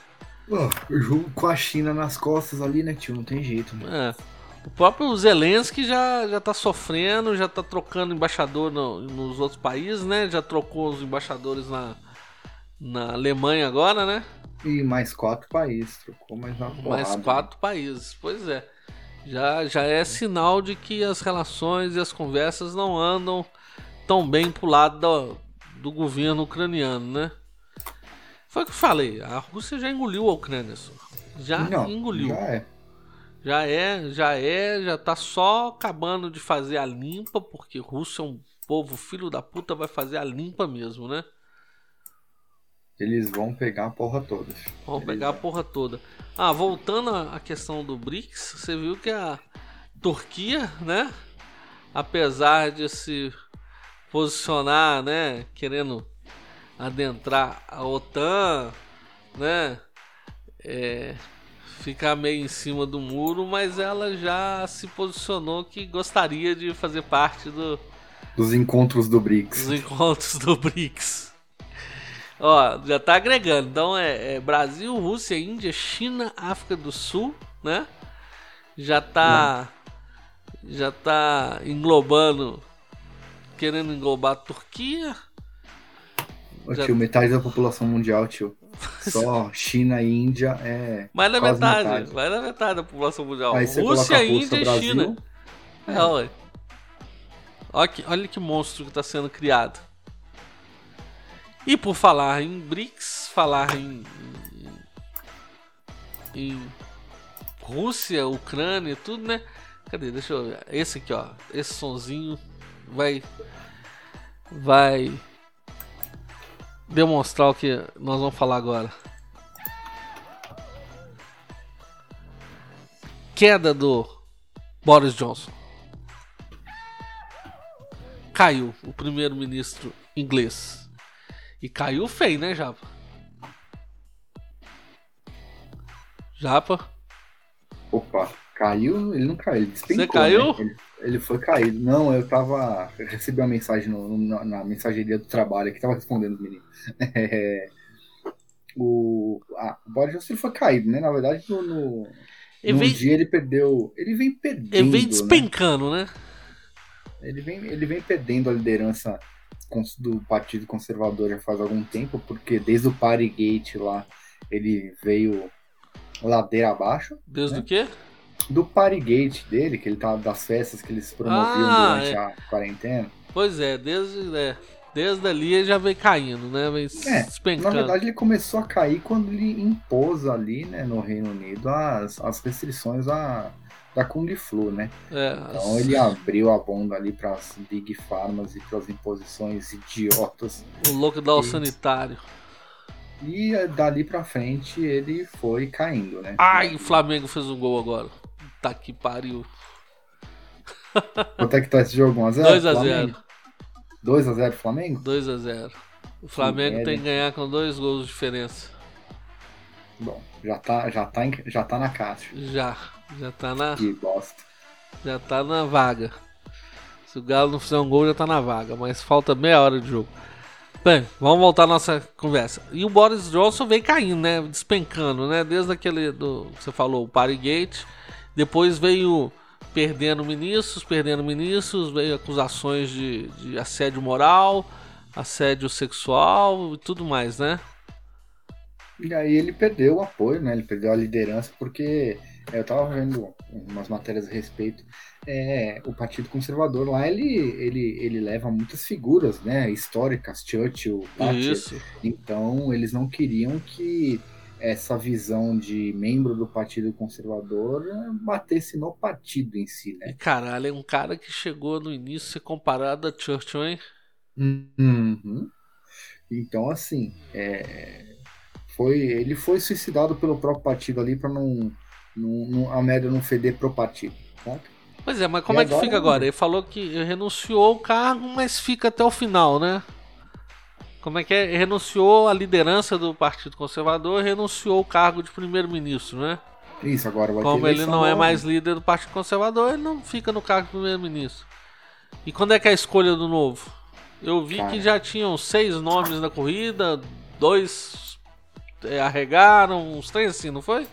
o jogo com a China nas costas ali, né, tio? Não tem jeito, mano. É. O próprio Zelensky já, já tá sofrendo, já tá trocando embaixador no, nos outros países, né? Já trocou os embaixadores na, na Alemanha agora, né? E mais quatro países, trocou mais uma porrada. Mais quatro países, pois é. Já, já é sinal de que as relações e as conversas não andam tão bem pro lado do, do governo ucraniano, né? Foi o que eu falei, a Rússia já engoliu a Ucrânia, só. já não, engoliu. Já é. Já é, já é, já tá só acabando de fazer a limpa, porque Rússia é um povo filho da puta, vai fazer a limpa mesmo, né? Eles vão pegar a porra toda. Vão Eles pegar a porra toda. Ah, voltando à questão do BRICS, você viu que a Turquia, né? Apesar de se posicionar, né? Querendo adentrar a OTAN, né? É, ficar meio em cima do muro, mas ela já se posicionou que gostaria de fazer parte do, dos encontros do BRICS. Dos encontros do BRICS. Ó, já tá agregando. Então é, é, Brasil, Rússia, Índia, China, África do Sul, né? Já tá. Não. Já tá englobando. Querendo englobar a Turquia. Ô, já... Tio, metade da população mundial, tio. Só China e Índia é. Mais da metade, metade. Mais da metade da população mundial. Rússia, Índia e Brasil, China. É, é olha. Olha que, olha que monstro que tá sendo criado. E por falar em BRICS, falar em, em, em Rússia, Ucrânia, tudo, né? Cadê? Deixa eu ver. Esse aqui, ó. Esse sonzinho vai vai demonstrar o que nós vamos falar agora. Queda do Boris Johnson. Caiu o primeiro-ministro inglês. E caiu feio, né, Japa? Japa? Opa, caiu? Ele não caiu, ele despencou. Você caiu? Né? Ele, ele, foi caído. Não, eu tava. Eu recebi uma mensagem no, no, na mensageria do trabalho que tava respondendo os meninos. É, o, ah, o Boris Johnson foi caído, né? Na verdade, no, no vem, dia ele perdeu. Ele vem perdendo. Ele vem né? despencando, né? né? Ele, vem, ele vem perdendo a liderança do Partido Conservador já faz algum tempo, porque desde o Partygate lá ele veio ladeira abaixo. Desde né? o quê? Do Partygate dele, que ele tá das festas que eles promoviam Ah, durante é. a quarentena. Pois é, desde, é, desde ali ele já veio caindo, né? Vem É, despencando. Na verdade, ele começou a cair quando ele impôs ali, né, no Reino Unido, as, as restrições da, da Kung Flu, né? É, Então ele abriu a bomba ali para as Big Pharmas e para as imposições idiotas. o lockdown Isso. sanitário. E eh, dali pra frente ele foi caindo, né? Ai, o Flamengo fez um gol agora. Tá que pariu. Quanto é que tá esse jogo? 1x0? 2x0. 2x0 Flamengo? 2x0. O Flamengo merda, tem que hein? ganhar com dois gols de diferença. Bom, já tá, já tá, já tá na caixa. Já. Já tá na, Que bosta. já tá na vaga. Se o Galo não fizer um gol, já tá na vaga. Mas falta meia hora de jogo. Bem, vamos voltar à nossa conversa. E o Boris Johnson vem caindo, né? Despencando, né? Desde aquele do. Você falou, o Partygate. Depois veio perdendo ministros, perdendo ministros, veio acusações de, de assédio moral, assédio sexual e tudo mais, né? E aí ele perdeu o apoio, né? Ele perdeu a liderança porque eu tava vendo umas matérias a respeito. É, o Partido Conservador lá, ele, ele, ele leva muitas figuras, né? Históricas, Churchill, Thatcher. Isso. Então eles não queriam que essa visão de membro do Partido Conservador eh, batesse no partido em si, E né? caralho, é um cara que chegou no início a ser comparado a Churchill, hein? Uhum. Então, assim, é, foi, ele foi suicidado pelo próprio partido ali para não, não, não- a merda não feder pro partido. Tá? Pois é, mas como E é que agora- fica agora? Ele falou que renunciou ao cargo, mas fica até o final, né? Como é que é? Renunciou à liderança do Partido Conservador, renunciou ao cargo de primeiro-ministro, né? Isso, agora vai Como ele não é mais líder do Partido Conservador, ele não fica no cargo de primeiro-ministro. E quando é que é a escolha do novo? Eu vi Cara. que já tinham seis nomes na corrida, dois é, arregaram, uns três assim, não foi?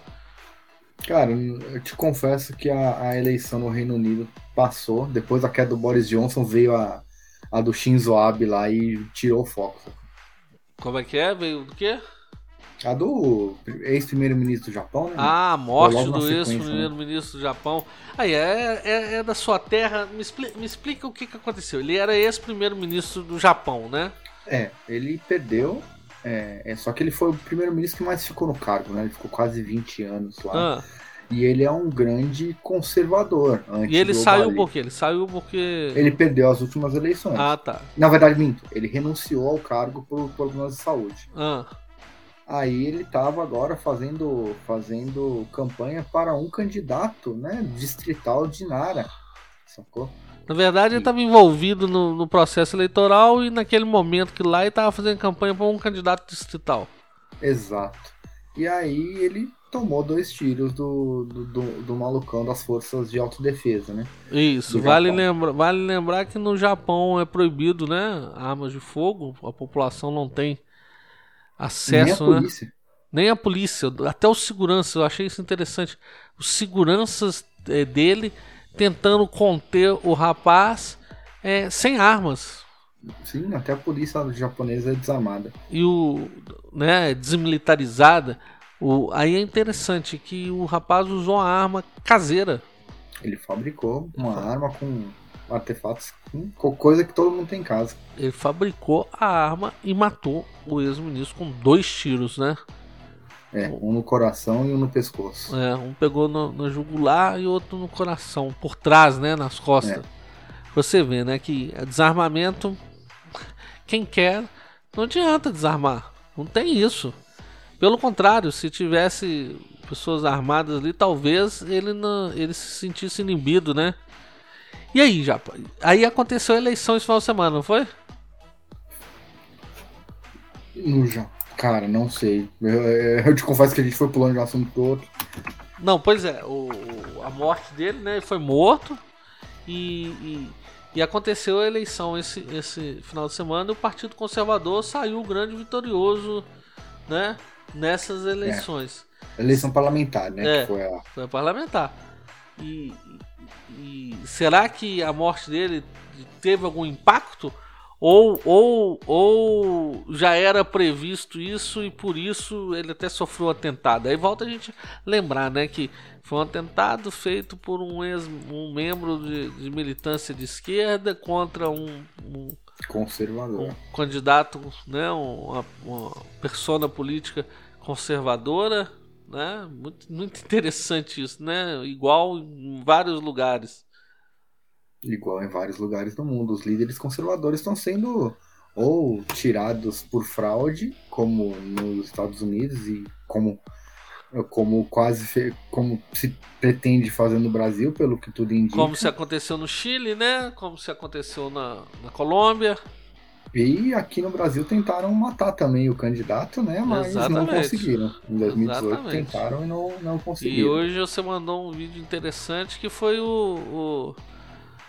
Cara, eu te confesso que a, a eleição no Reino Unido passou. Depois da queda do Boris Johnson veio a, a do Shinzo Abe lá e tirou o foco. Como é que é? Veio do quê? A do ex-primeiro-ministro do Japão, né? Ah, a morte do né? ex-primeiro-ministro do Japão. Aí, é, é, é da sua terra. Me, expli- me explica o que, que aconteceu. Ele era ex-primeiro-ministro do Japão, né? É, ele perdeu. É, é, só que ele foi o primeiro-ministro que mais ficou no cargo, né? Ele ficou quase 20 anos lá. Ah, E ele é um grande conservador. E ele saiu por quê? Ele saiu porque. Ele perdeu as últimas eleições. Ah, tá. Na verdade, minto. Ele renunciou ao cargo por problemas de saúde. Ah, Aí ele estava agora fazendo, fazendo campanha para um candidato, né? Distrital de Nara. Sacou? na verdade, ele estava envolvido no, no processo eleitoral e naquele momento que lá ele estava fazendo campanha para um candidato distrital. Exato. E aí ele tomou dois tiros do, do, do, do malucão das forças de autodefesa, né? Isso, Do vale, Japão. lembra, vale lembrar que no Japão é proibido, né? Armas de fogo, a população não tem Nem a acesso, né? polícia. Nem a polícia, até os seguranças, eu achei isso interessante. Os seguranças eh, dele tentando conter o rapaz eh, sem armas. Sim, até a polícia japonesa é desarmada. E o. né, desmilitarizada. O, aí é interessante que o rapaz usou uma arma caseira. Ele fabricou uma arma com artefatos, com coisa que todo mundo tem em casa. Ele fabricou a arma e matou o ex-ministro com dois tiros, né? É, um no coração e um no pescoço. É, um pegou no, no jugular e outro no coração, por trás, né? Nas costas. Você vê, né? Que é desarmamento, quem quer, não adianta desarmar. Não tem isso. Pelo contrário, se tivesse pessoas armadas ali, talvez ele não, ele se sentisse inibido, né? E aí, já Aí aconteceu a eleição esse final de semana, não foi? No Japão. Cara, não sei. Eu, eu te confesso que a gente foi pulando de um assunto pro outro. Não, pois é, o, a morte dele, né? Ele foi morto e, e, e aconteceu a eleição esse, esse final de semana e o Partido Conservador saiu grande vitorioso, né? Nessas eleições. Eleição parlamentar, né? É. Foi a. Foi a parlamentar. E, e- e será que a morte dele teve algum impacto? Ou, ou, ou já era previsto isso e por isso ele até sofreu um atentado. Aí volta a gente lembrar, né, que foi um atentado feito por um, ex, um membro de, de militância de esquerda contra um, um conservador, um candidato, né, uma, uma persona política conservadora, né? Muito, muito interessante isso, né? Igual em vários lugares. Igual em vários lugares do mundo, os líderes conservadores estão sendo ou tirados por fraude, como nos Estados Unidos e como como quase como se pretende fazer no Brasil, pelo que tudo indica. Como se aconteceu no Chile, né? Como se aconteceu na, na Colômbia. E aqui no Brasil tentaram matar também o candidato, né? Mas Exatamente. não conseguiram. Em 2018 Exatamente. tentaram e não, não conseguiram. E hoje você mandou um vídeo interessante que foi o, o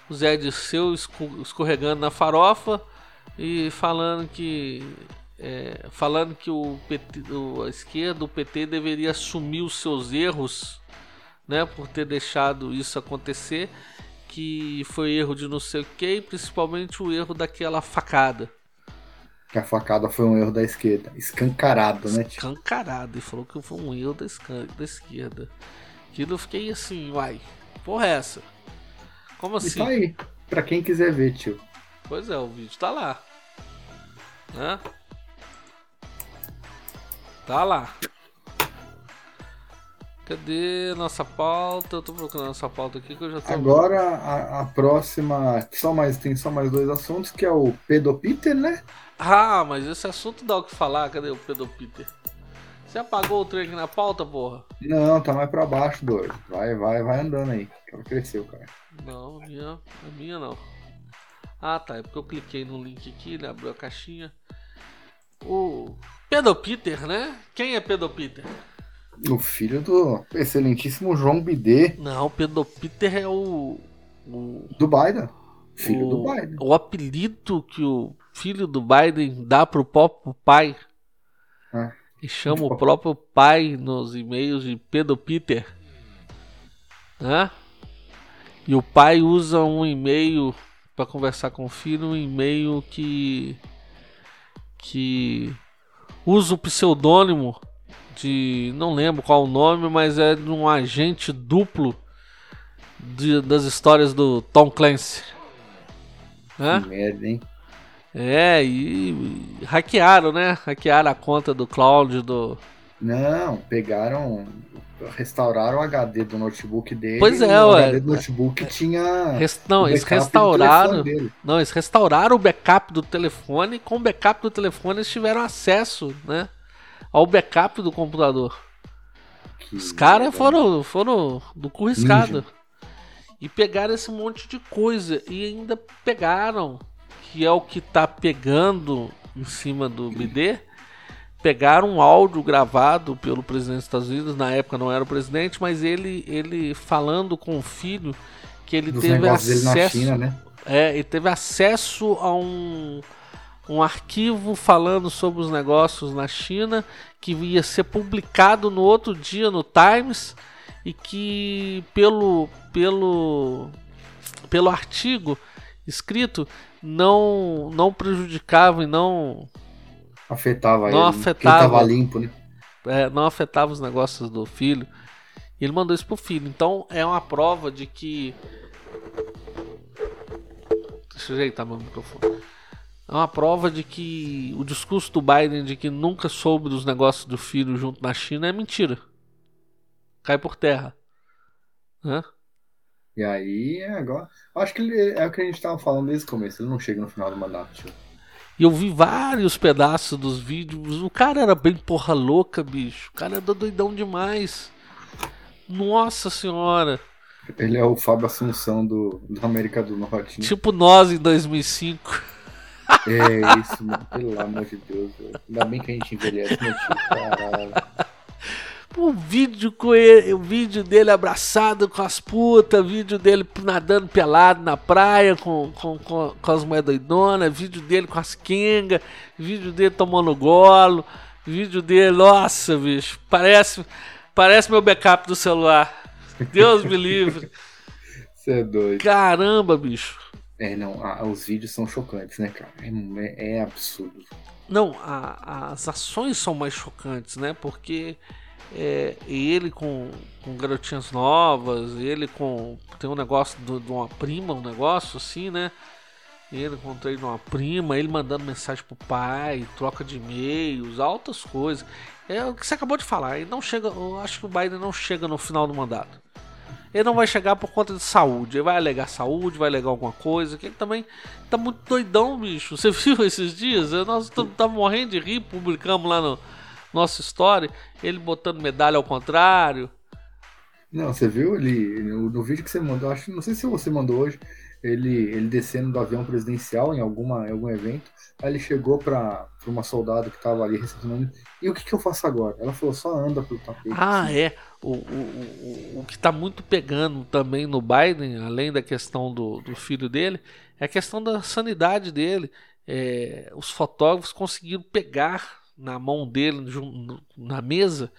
o Zé escorregando na farofa e falando que é, falando que o PT, o, a esquerda, o PT deveria assumir os seus erros, né, por ter deixado isso acontecer, que foi erro de não sei o que, principalmente o erro daquela facada. Que a facada foi um erro da esquerda, escancarado, né? Escancarado, e falou que foi um erro da, da esquerda. Aquilo eu fiquei assim, uai, porra é essa? Como assim? E tá aí, pra quem quiser ver, tio. Pois é, o vídeo tá lá. Né? Tá lá. Cadê nossa pauta? Eu tô procurando nossa pauta aqui que eu já tô. Agora a, a próxima. Só mais, tem só mais dois assuntos, que é o Pedopiter, né? Ah, mas esse assunto dá o que falar. Cadê o Pedopiter? Você apagou o trem aqui na pauta, porra? Não, tá mais pra baixo, doido. Vai, vai, vai andando aí. Ela cresceu, cara. Não, a minha, a minha não. Ah, tá. É porque eu cliquei no link aqui, ele abriu a caixinha. O Pedro Peter, né? Quem é Pedro Peter? O filho do excelentíssimo João Bidet. Não, Pedro Peter é o. o do Biden. Filho o, do Biden. O apelido que o filho do Biden dá pro próprio pai. É. E chama o próprio pai nos e-mails de Pedro Peter. Né? E o pai usa um e-mail para conversar com o filho, um e-mail que que usa o pseudônimo de não lembro qual o nome, mas é de um agente duplo de, das histórias do Tom Clancy. Né? Que merda, hein? É, e, e hackearam, né? Hackearam a conta do Cloud do. Não, pegaram restauraram o HD do notebook dele. Pois é, o ué. HD do notebook tinha. Rest... Não, eles restauraram. Não, eles restauraram o backup do telefone. E com o backup do telefone eles tiveram acesso, né? Ao backup do computador. Que Os caras foram, foram do cu riscado. E pegaram esse monte de coisa. E ainda pegaram, que é o que tá pegando em cima do BD pegaram um áudio gravado pelo presidente dos Estados Unidos, na época não era o presidente, mas ele, ele falando com o filho que ele Dos teve acesso. China, né? É, ele teve acesso a um, um arquivo falando sobre os negócios na China que ia ser publicado no outro dia no Times e que pelo pelo pelo artigo escrito não não prejudicava e não afetava não ele. Afetava, ele tava limpo, né? É, não afetava os negócios do filho. E ele mandou isso pro filho. Então é uma prova de que. Deixa eu ajeitar meu microfone. É uma prova de que o discurso do Biden de que nunca soube dos negócios do filho junto na China é mentira. Cai por terra. Né? E aí, é agora. Acho que ele, é o que a gente tava falando desde o começo. Ele não chega no final do mandato, tio. E eu vi vários pedaços dos vídeos. O cara era bem porra louca, bicho. O cara era doidão demais. Nossa senhora. Ele é o Fábio Assunção do, do América do Norte. Né? Tipo nós em 2005. É isso, mano. Pelo amor de Deus. Ainda bem que a gente envelhece, né, tio? Caralho um vídeo com ele, o vídeo dele abraçado com as putas, vídeo dele nadando pelado na praia com, com, com, com as mulheres doidonas, vídeo dele com as quengas, vídeo dele tomando golo, vídeo dele, nossa, bicho, parece, parece meu backup do celular. Deus me livre. Você é doido. Caramba, bicho. É, não, a, os vídeos são chocantes, né, cara? É, é absurdo. Não, a, as ações são mais chocantes, né? Porque é, ele com, com garotinhas novas, ele com. Tem um negócio de uma prima, um negócio assim, né? Ele encontrei uma prima, ele mandando mensagem pro pai, troca de e-mails, altas coisas. É o que você acabou de falar. Ele não chega. Eu acho que o Biden não chega no final do mandato. Ele não vai chegar por conta de saúde. Ele vai alegar saúde, vai alegar alguma coisa. Que ele também tá muito doidão, bicho. Você viu esses dias? Nós estamos morrendo de rir, publicamos lá no nossa história. Ele botando medalha ao contrário. Não, você viu ele no, no vídeo que você mandou? Acho, não sei se você mandou hoje ele, ele descendo do avião presidencial em, alguma, em algum evento. Aí ele chegou para uma soldado que estava ali recepcionando. E o que, que eu faço agora? Ela falou: só anda pro tapete. Ah, assim. é. O, o, o, o que está muito pegando também no Biden, além da questão do, do filho dele, é a questão da sanidade dele. É, os fotógrafos conseguiram pegar na mão dele, na mesa,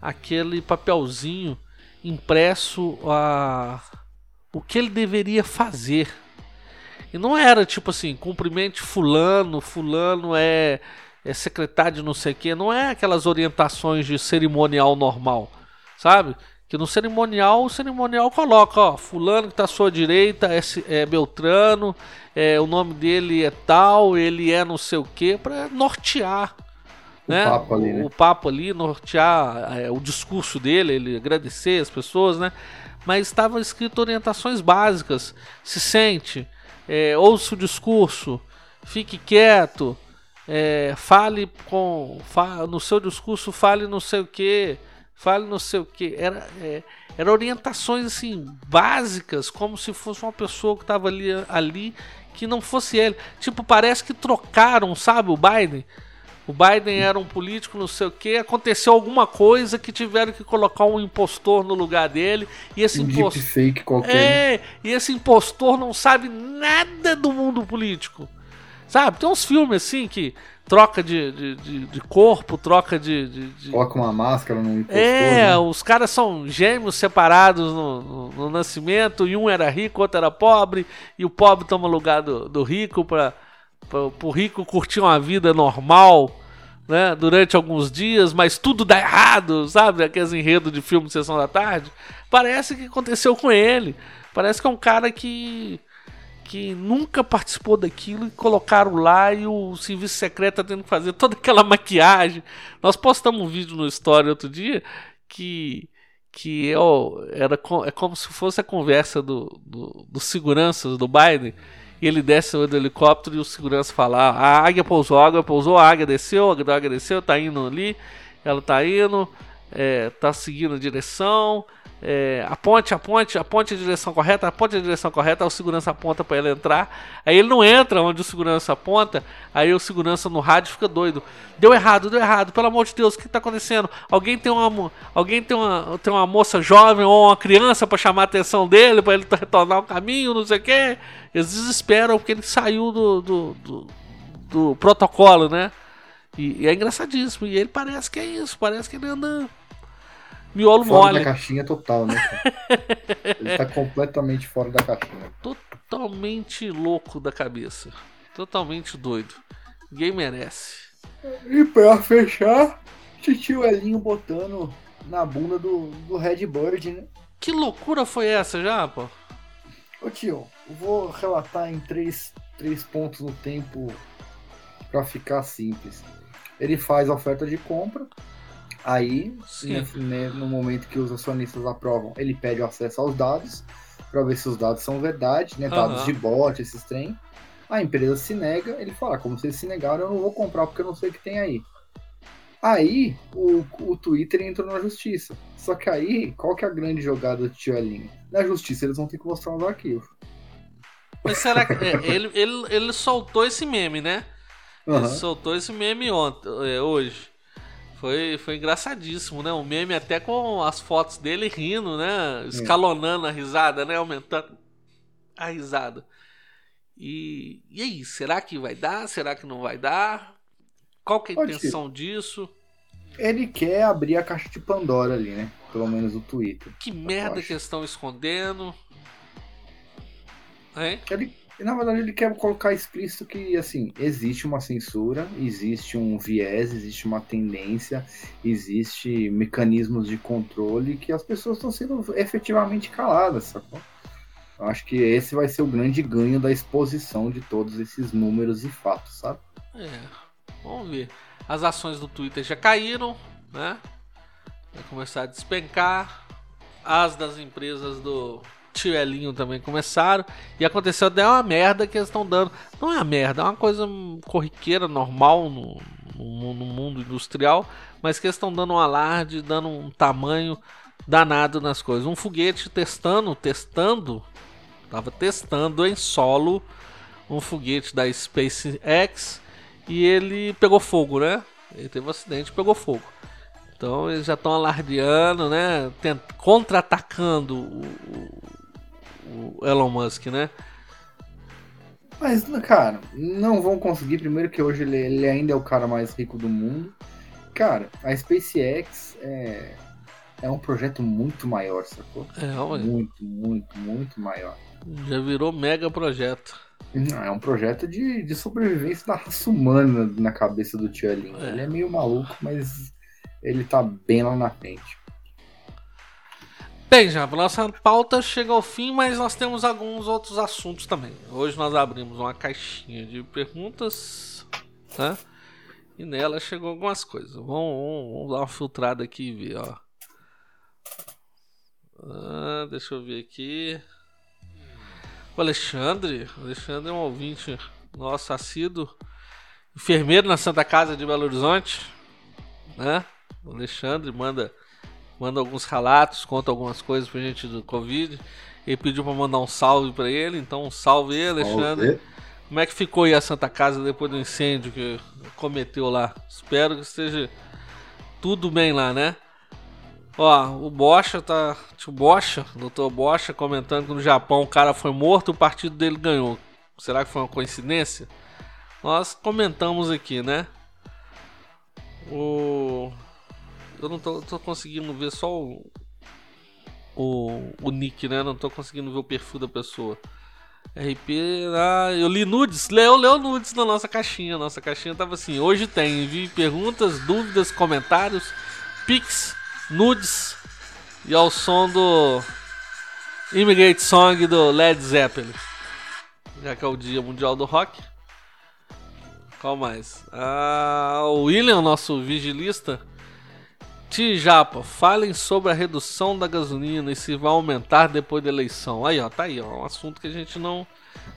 aquele papelzinho impresso a o que ele deveria fazer. E não era tipo assim, cumprimente fulano, fulano é, é secretário de não sei o que, não é aquelas orientações de cerimonial normal, sabe? Que no cerimonial, o cerimonial coloca, ó, fulano que está à sua direita é, é Beltrano, é, o nome dele é tal, ele é não sei o que, para nortear o né? Papo ali, né? o, o papo ali, nortear é, o discurso dele, ele agradecer as pessoas, né? mas estava escrito orientações básicas. Se sente, é, ouça o discurso, fique quieto, é, fale com. Fa, no seu discurso, fale não sei o que, fale não sei o que. Era, é, era orientações assim, básicas, como se fosse uma pessoa que estava ali, ali que não fosse ele. Tipo, parece que trocaram, sabe, o Biden o Biden era um político, não sei o que, aconteceu alguma coisa que tiveram que colocar um impostor no lugar dele. E esse um impostor. fake qualquer. É, e esse impostor não sabe nada do mundo político. Sabe? Tem uns filmes assim que troca de, de, de, de corpo, troca de, de, Coloca uma máscara no impostor. É, né? os caras são gêmeos separados no, no, no, nascimento, e um era rico, outro era pobre, e o pobre toma lugar do, do rico para o rico curtir uma vida normal, né, durante alguns dias, mas tudo dá errado, sabe? Aqueles enredos de filme de sessão da tarde. Parece que aconteceu com ele. Parece que é um cara que que nunca participou daquilo e colocaram lá e o serviço secreto tá tendo que fazer toda aquela maquiagem. Nós postamos um vídeo no Story outro dia que que eu, era é como se fosse a conversa do, do, dos seguranças do Biden e ele desce do helicóptero e o segurança fala: ah, a águia pousou, a águia pousou, a águia desceu, a águia desceu, tá indo ali, ela tá indo, é, tá seguindo a direção, é, a ponte, a ponte, a ponte é a direção correta, a ponte é a direção correta, o segurança aponta para ele entrar. Aí ele não entra onde o segurança aponta, aí o segurança no rádio fica doido. Deu errado, deu errado, pelo amor de Deus, o que está acontecendo? Alguém tem uma alguém tem uma, tem uma moça jovem ou uma criança para chamar a atenção dele, para ele retornar o caminho, não sei o quê. Eles desesperam porque ele saiu do, do, do, do protocolo, né? E, e é engraçadíssimo. E ele parece que é isso, parece que ele anda miolo fora mole. da caixinha total, né? Ele tá completamente fora da caixinha. Totalmente louco da cabeça. Totalmente doido. Ninguém merece. E pra fechar, tio Elinho botando na bunda do, do Red Bird, né? Que loucura foi essa já, pô? Ô tio, vou relatar em três, três pontos no tempo para ficar simples. Ele faz a oferta de compra, Aí, né, no momento que os acionistas aprovam, ele pede o acesso aos dados para ver se os dados são verdade, né? Dados uhum. de bot, esses trem. A empresa se nega, ele fala, como vocês se negaram, eu não vou comprar porque eu não sei o que tem aí. Aí, o, o Twitter entrou na justiça. Só que aí, qual que é a grande jogada do tio Elinho? Na justiça eles vão ter que mostrar os arquivos. Mas será que. É, ele, ele, ele soltou esse meme, né? Uhum. Ele soltou esse meme ontem, é, hoje. Foi, foi engraçadíssimo, né? O meme até com as fotos dele rindo, né? Escalonando a risada, né? Aumentando a risada. E, e aí, será que vai dar? Será que não vai dar? Qual que é a intenção disso? Ele quer abrir a caixa de Pandora ali, né? Pelo menos o Twitter. Que merda que eles estão escondendo. Hein? Ele, E na verdade ele quer colocar explícito que assim, existe uma censura, existe um viés, existe uma tendência, existe mecanismos de controle que as pessoas estão sendo efetivamente caladas, sacou? Eu acho que esse vai ser o grande ganho da exposição de todos esses números e fatos, sabe? É, vamos ver. As ações do Twitter já caíram, né? Vai começar a despencar. As das empresas do Tielinho também começaram. E aconteceu até uma merda que eles estão dando. Não é uma merda, é uma coisa corriqueira, normal no, no, no mundo industrial. Mas que eles estão dando um alarde, dando um tamanho danado nas coisas. Um foguete testando, testando, tava testando em solo um foguete da SpaceX e ele pegou fogo, né? Ele teve um acidente e pegou fogo. Então eles já estão alardeando, né? Contra-atacando o Elon Musk, né? Mas, cara, não vão conseguir. Primeiro que hoje ele, ele, ainda é o cara mais rico do mundo. Cara, a SpaceX é, é um projeto muito maior, sacou? É, olha. Muito, muito, muito maior. Já virou mega projeto. É um projeto de, de sobrevivência da raça humana na cabeça do Tio Elin. É. Ele é meio maluco, mas ele tá bem lá na frente. Bem, já a nossa pauta chega ao fim, mas nós temos alguns outros assuntos também. Hoje nós abrimos uma caixinha de perguntas, né? E nela chegou algumas coisas. Vamos, vamos, vamos dar uma filtrada aqui e ver, ó. Ah, deixa eu ver aqui. O Alexandre, Alexandre é um ouvinte nosso assíduo, enfermeiro na Santa Casa de Belo Horizonte, né? O Alexandre manda manda alguns relatos, conta algumas coisas pra gente do Covid. Ele pediu pra mandar um salve pra ele, então um salve aí, Alexandre. Salve. Como é que ficou aí a Santa Casa depois do incêndio que cometeu lá? Espero que esteja tudo bem lá, né? Ó, o Bocha tá. O Bocha, doutor Bocha, comentando que no Japão o cara foi morto e o partido dele ganhou. Será que foi uma coincidência? Nós comentamos aqui, né? O. Eu não tô, tô conseguindo ver só o, o, o nick, né? Não tô conseguindo ver o perfil da pessoa. RP, ah, eu li nudes, leu, leu nudes na nossa caixinha. Nossa caixinha tava assim: hoje tem, envie perguntas, dúvidas, comentários, pics, nudes e ao som do Immigrate Song do Led Zeppelin. Já que é o Dia Mundial do Rock. Qual mais? Ah, o William, nosso vigilista Tijapa, falem sobre a redução da gasolina e se vai aumentar depois da eleição. Aí, ó, tá aí, ó, um assunto que a gente não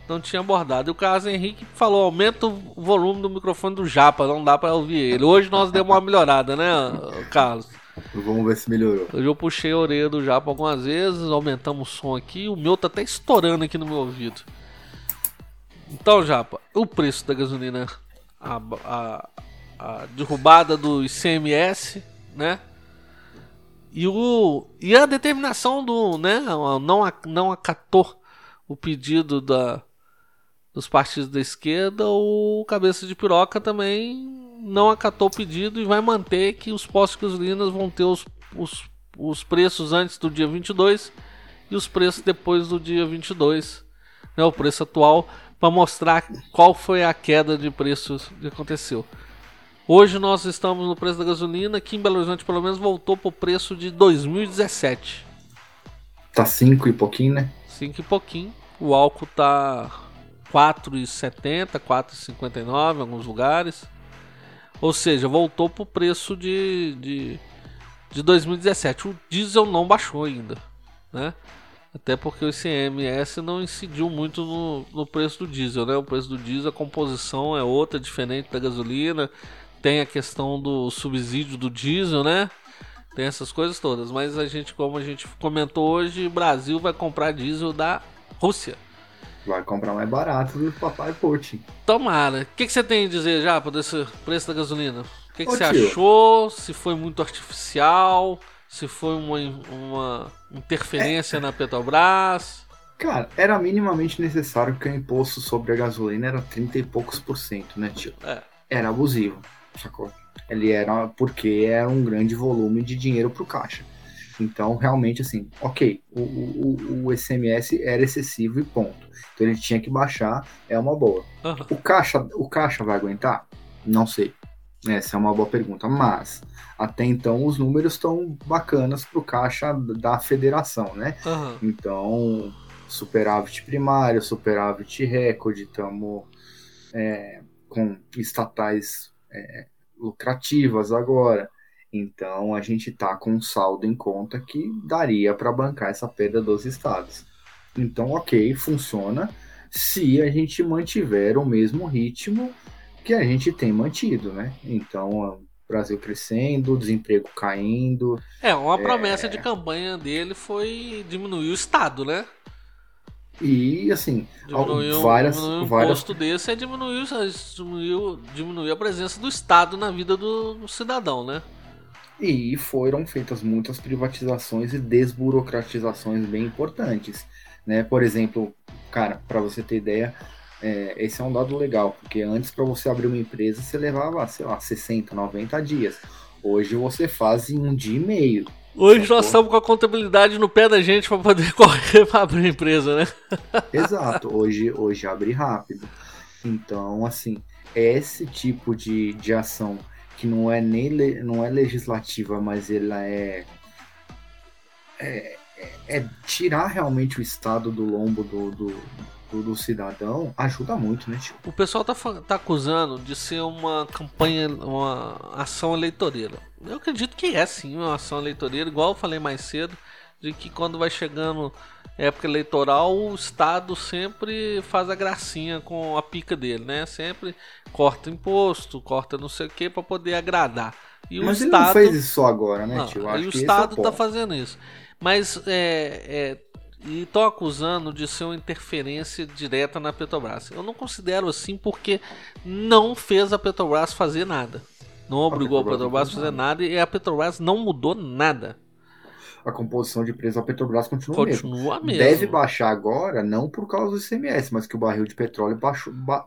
não tinha abordado. E o Carlos Henrique falou: aumenta o volume do microfone do Japa, não dá para ouvir ele. Hoje nós demos uma melhorada, né, Carlos? Vamos ver se melhorou. Hoje eu puxei a orelha do Japa algumas vezes, aumentamos o som aqui. O meu tá até estourando aqui no meu ouvido. Então, Japa, o preço da gasolina, a, a, a derrubada do ICMS né? E, o, e a determinação do, né, não, não acatou o pedido da, dos partidos da esquerda, o cabeça de piroca também não acatou o pedido e vai manter que os postos de gasolina vão ter os, os, os preços antes do dia 22 e os preços depois do dia 22, né, o preço atual, para mostrar qual foi a queda de preços que aconteceu. Hoje nós estamos no preço da gasolina, aqui em Belo Horizonte pelo menos voltou para o preço de 2017. Tá 5 e pouquinho, né? 5 e pouquinho. O álcool tá 4,70, 4,59 em alguns lugares. Ou seja, voltou para o preço de, de, de 2017. O diesel não baixou ainda, né? Até porque o ICMS não incidiu muito no, no preço do diesel, né? O preço do diesel, a composição é outra, diferente da gasolina tem a questão do subsídio do diesel, né? Tem essas coisas todas. Mas a gente, como a gente comentou hoje, o Brasil vai comprar diesel da Rússia. Vai comprar mais barato do papai Putin. Tomara. O que, que você tem a dizer já por esse preço da gasolina? O que, que você tio. achou? Se foi muito artificial? Se foi uma, uma interferência é. na Petrobras? Cara, era minimamente necessário porque o imposto sobre a gasolina era 30 e poucos por cento, né, tio? É. Era abusivo sacou? Ele era porque era um grande volume de dinheiro para o caixa. Então, realmente, assim, ok, o, o, o SMS era excessivo e ponto. Então ele tinha que baixar, é uma boa. Aham. O caixa, o caixa vai aguentar? Não sei. Essa é uma boa pergunta. Mas, até então, os números estão bacanas para o caixa da federação, né? Aham. Então, superávit primário, superávit recorde, estamos com estatais é, lucrativas agora. Então, a gente está com um saldo em conta que daria para bancar essa perda dos estados. Então, ok, funciona se a gente mantiver o mesmo ritmo que a gente tem mantido, né? Então, o Brasil crescendo, desemprego caindo, É, uma promessa de campanha dele foi diminuir o Estado, né? E assim, Diminuir, o- várias, um várias desse é diminuir, o- diminuir, diminuir a presença do Estado na vida do, do cidadão, né? E foram feitas muitas privatizações e desburocratizações bem importantes. Né? Por exemplo, cara, para você ter ideia, é, esse é um dado legal, porque antes para você abrir uma empresa você levava, sei lá, 60, 90 dias. Hoje você faz em um dia e meio. Hoje Sacou? nós estamos com a contabilidade no pé da gente para poder correr para abrir a empresa, né? Exato, hoje, hoje abre rápido. Então, assim, esse tipo de, de ação que não é nem não é legislativa, mas ela é, é, é- é tirar realmente o Estado do lombo do, do, do, do cidadão, ajuda muito, né, tio? O pessoal tá, tá acusando de ser uma campanha, uma ação eleitoreira. Eu acredito que é sim uma ação eleitoreira, igual eu falei mais cedo, de que quando vai chegando época eleitoral, o Estado sempre faz a gracinha com a pica dele, né? Sempre corta imposto, corta não sei o que para poder agradar. E mas o ele Estado não fez isso só agora, né, Não, tio? Acho o que esse é Estado tá fazendo isso. Mas é, é, e estão acusando de ser uma interferência direta na Petrobras. Eu não considero assim porque não fez a Petrobras fazer nada. Não obrigou a Petrobras a fazer nada e a Petrobras não mudou nada. A composição de preço da Petrobras continua mesmo. Continua mesmo. Deve baixar agora, não por causa do ICMS, mas que o barril de petróleo baixou, ba-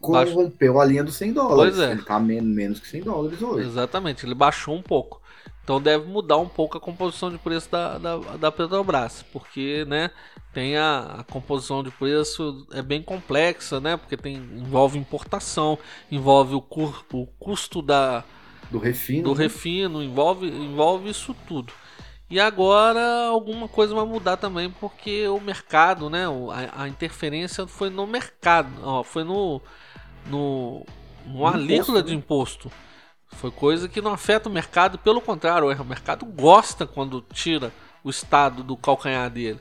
corrompeu a linha dos 100 dólares. Pois é. Ele tá men- menos que 100 dólares hoje. Exatamente, ele baixou um pouco. Então deve mudar um pouco a composição de preço da, da, da Petrobras, porque né, tem a, a composição de preço é bem complexa, né? Porque tem, envolve importação, envolve o, cur, o custo da, Do refino. do né? refino, envolve, envolve isso tudo. E agora alguma coisa vai mudar também, porque o mercado, né? A, a interferência foi no mercado, ó, foi no, no, no No alíquota de né? imposto. Foi coisa que não afeta o mercado, pelo contrário, o mercado gosta quando tira o Estado do calcanhar dele.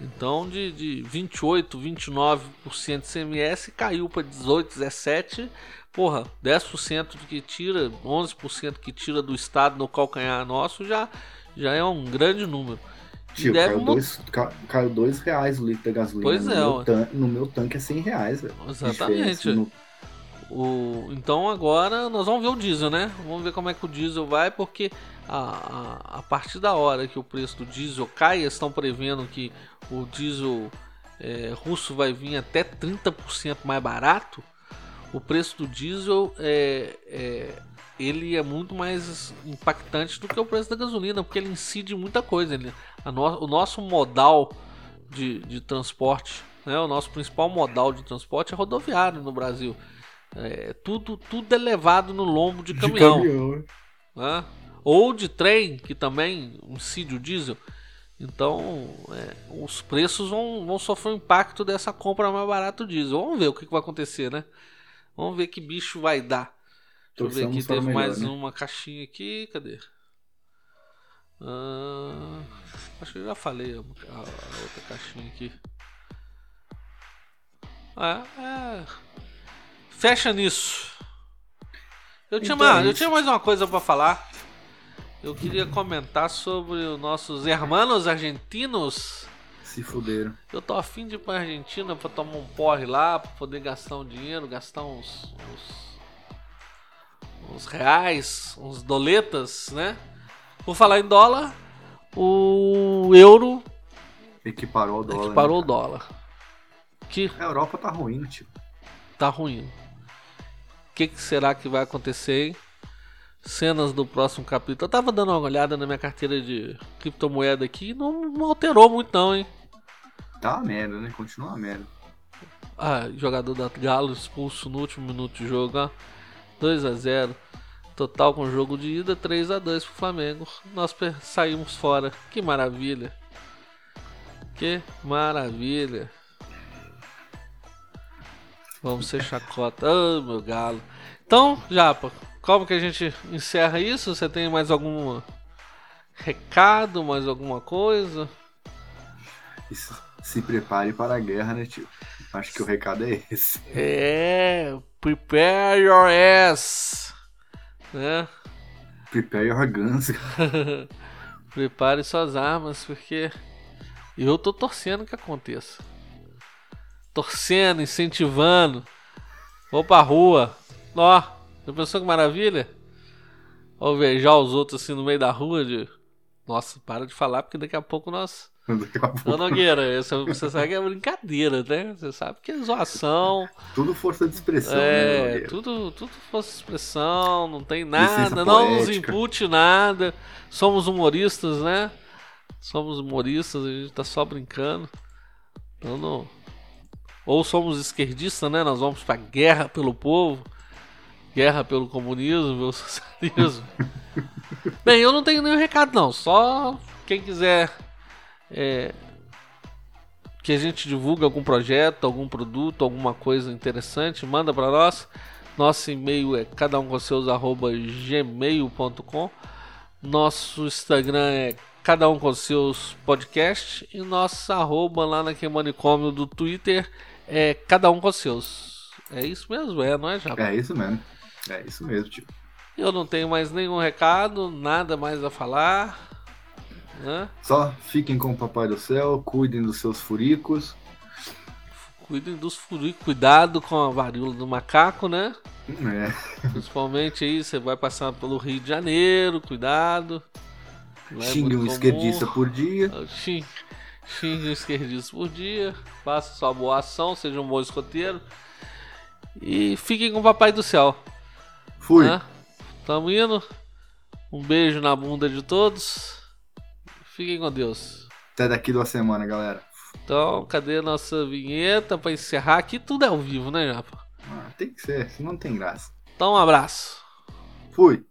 Então, de, de 28, 29% de CMS caiu para 18, 17. Porra, 10% de que tira, 11% que tira do Estado no calcanhar nosso já, já é um grande número. Tio, caiu, mu- dois, ca- caiu dois reais o litro da gasolina. Pois no, é, meu ué. tan- no meu tanque é 100 reais, velho. Exatamente. No- O, então agora nós vamos ver o diesel, né? Vamos ver como é que o diesel vai, porque a, a, a partir da hora que o preço do diesel cai, estão prevendo que o diesel é, russo vai vir até 30% mais barato. O preço do diesel é, é, ele é muito mais impactante do que o preço da gasolina, porque ele incide muita coisa. Ele, no- o nosso modal de, de transporte, né, o nosso principal modal de transporte é rodoviário no Brasil. É, tudo, tudo é levado no lombo de de caminhão, caminhão, né? ou de trem, que também incide o diesel. Então, é, os preços vão, vão sofrer o impacto dessa compra mais barata do diesel. Vamos ver o que, que vai acontecer, né? Vamos ver que bicho vai dar. Deixa eu ver aqui, teve melhor, mais né? uma caixinha aqui, cadê? Ah, acho que eu já falei a outra caixinha aqui. Ah, é. Fecha nisso. Eu tinha, Então é mais, eu tinha mais uma coisa pra falar. Eu queria comentar sobre os nossos hermanos argentinos. Se fuderam. Eu tô afim de ir pra Argentina pra tomar um porre lá, pra poder gastar um dinheiro, gastar uns, uns, uns reais, uns doletas, né? Por falar em dólar, o euro Equiparou o dólar. equiparou o né, dólar. Que? A Europa tá ruim, tio. tá ruim. O que, que será que vai acontecer? cenas do próximo capítulo. Eu tava dando uma olhada na minha carteira de criptomoeda aqui e não, não alterou muito não, hein? Tá uma merda, né? Continua uma merda. Ah, jogador da Galo expulso no último minuto de jogo, ó. 2 a 0 Total com jogo de ida, 3 a 2 pro Flamengo. Nós saímos fora. Que maravilha. Que maravilha. Vamos ser chacota. Oh, meu galo. Então, Japa, como que a gente encerra isso? Você tem mais algum recado, mais alguma coisa? Isso. Se prepare para a guerra, né, tio? Acho que o recado é esse. É, prepare your ass. Né? Prepare your guns. Prepare suas armas, porque eu tô torcendo que aconteça. Torcendo, incentivando. Vou pra rua. Ó, já pensou que maravilha? Alvejar os outros assim no meio da rua de. Nossa, para de falar, porque daqui a pouco nós Ô Nogueira, você sabe que é brincadeira, né? Você sabe que é zoação. Tudo força de expressão, é, né, tudo, tudo força de expressão, não tem nada, não nos impute nada. Somos humoristas, né? Somos humoristas, a gente tá só brincando. Então não. Ou somos esquerdistas, né? Nós vamos pra guerra pelo povo, guerra pelo comunismo, pelo socialismo. Bem, eu não tenho nenhum recado, não. Só quem quiser é, que a gente divulgue algum projeto, algum produto, alguma coisa interessante, manda para nós. Nosso e-mail é cada um com seus arroba gmail.com. Nosso Instagram é cada um com seus podcast e nossa arroba lá na Manicômio do Twitter é cada um com seus. É isso mesmo, é, não é, já? É isso mesmo. É isso mesmo, tio. Eu não tenho mais nenhum recado, nada mais a falar. Né? Só fiquem com o Papai do Céu, cuidem dos seus furicos. Cuidem dos furicos, cuidado com a varíola do macaco, né? É. Principalmente aí, você vai passar pelo Rio de Janeiro, cuidado. É xingue um esquerdista por dia. Xingue, xingue um esquerdista por dia. Faça sua boa ação, seja um bom escoteiro. E fiquem com o Papai do Céu. Fui. Né? Tamo indo. Um beijo na bunda de todos. Fiquem com Deus. Até daqui duas semanas, galera. Então, cadê a nossa vinheta para encerrar? Aqui tudo é ao vivo, né, Japa? Ah, tem que ser, senão não tem graça. Então, um abraço. Fui.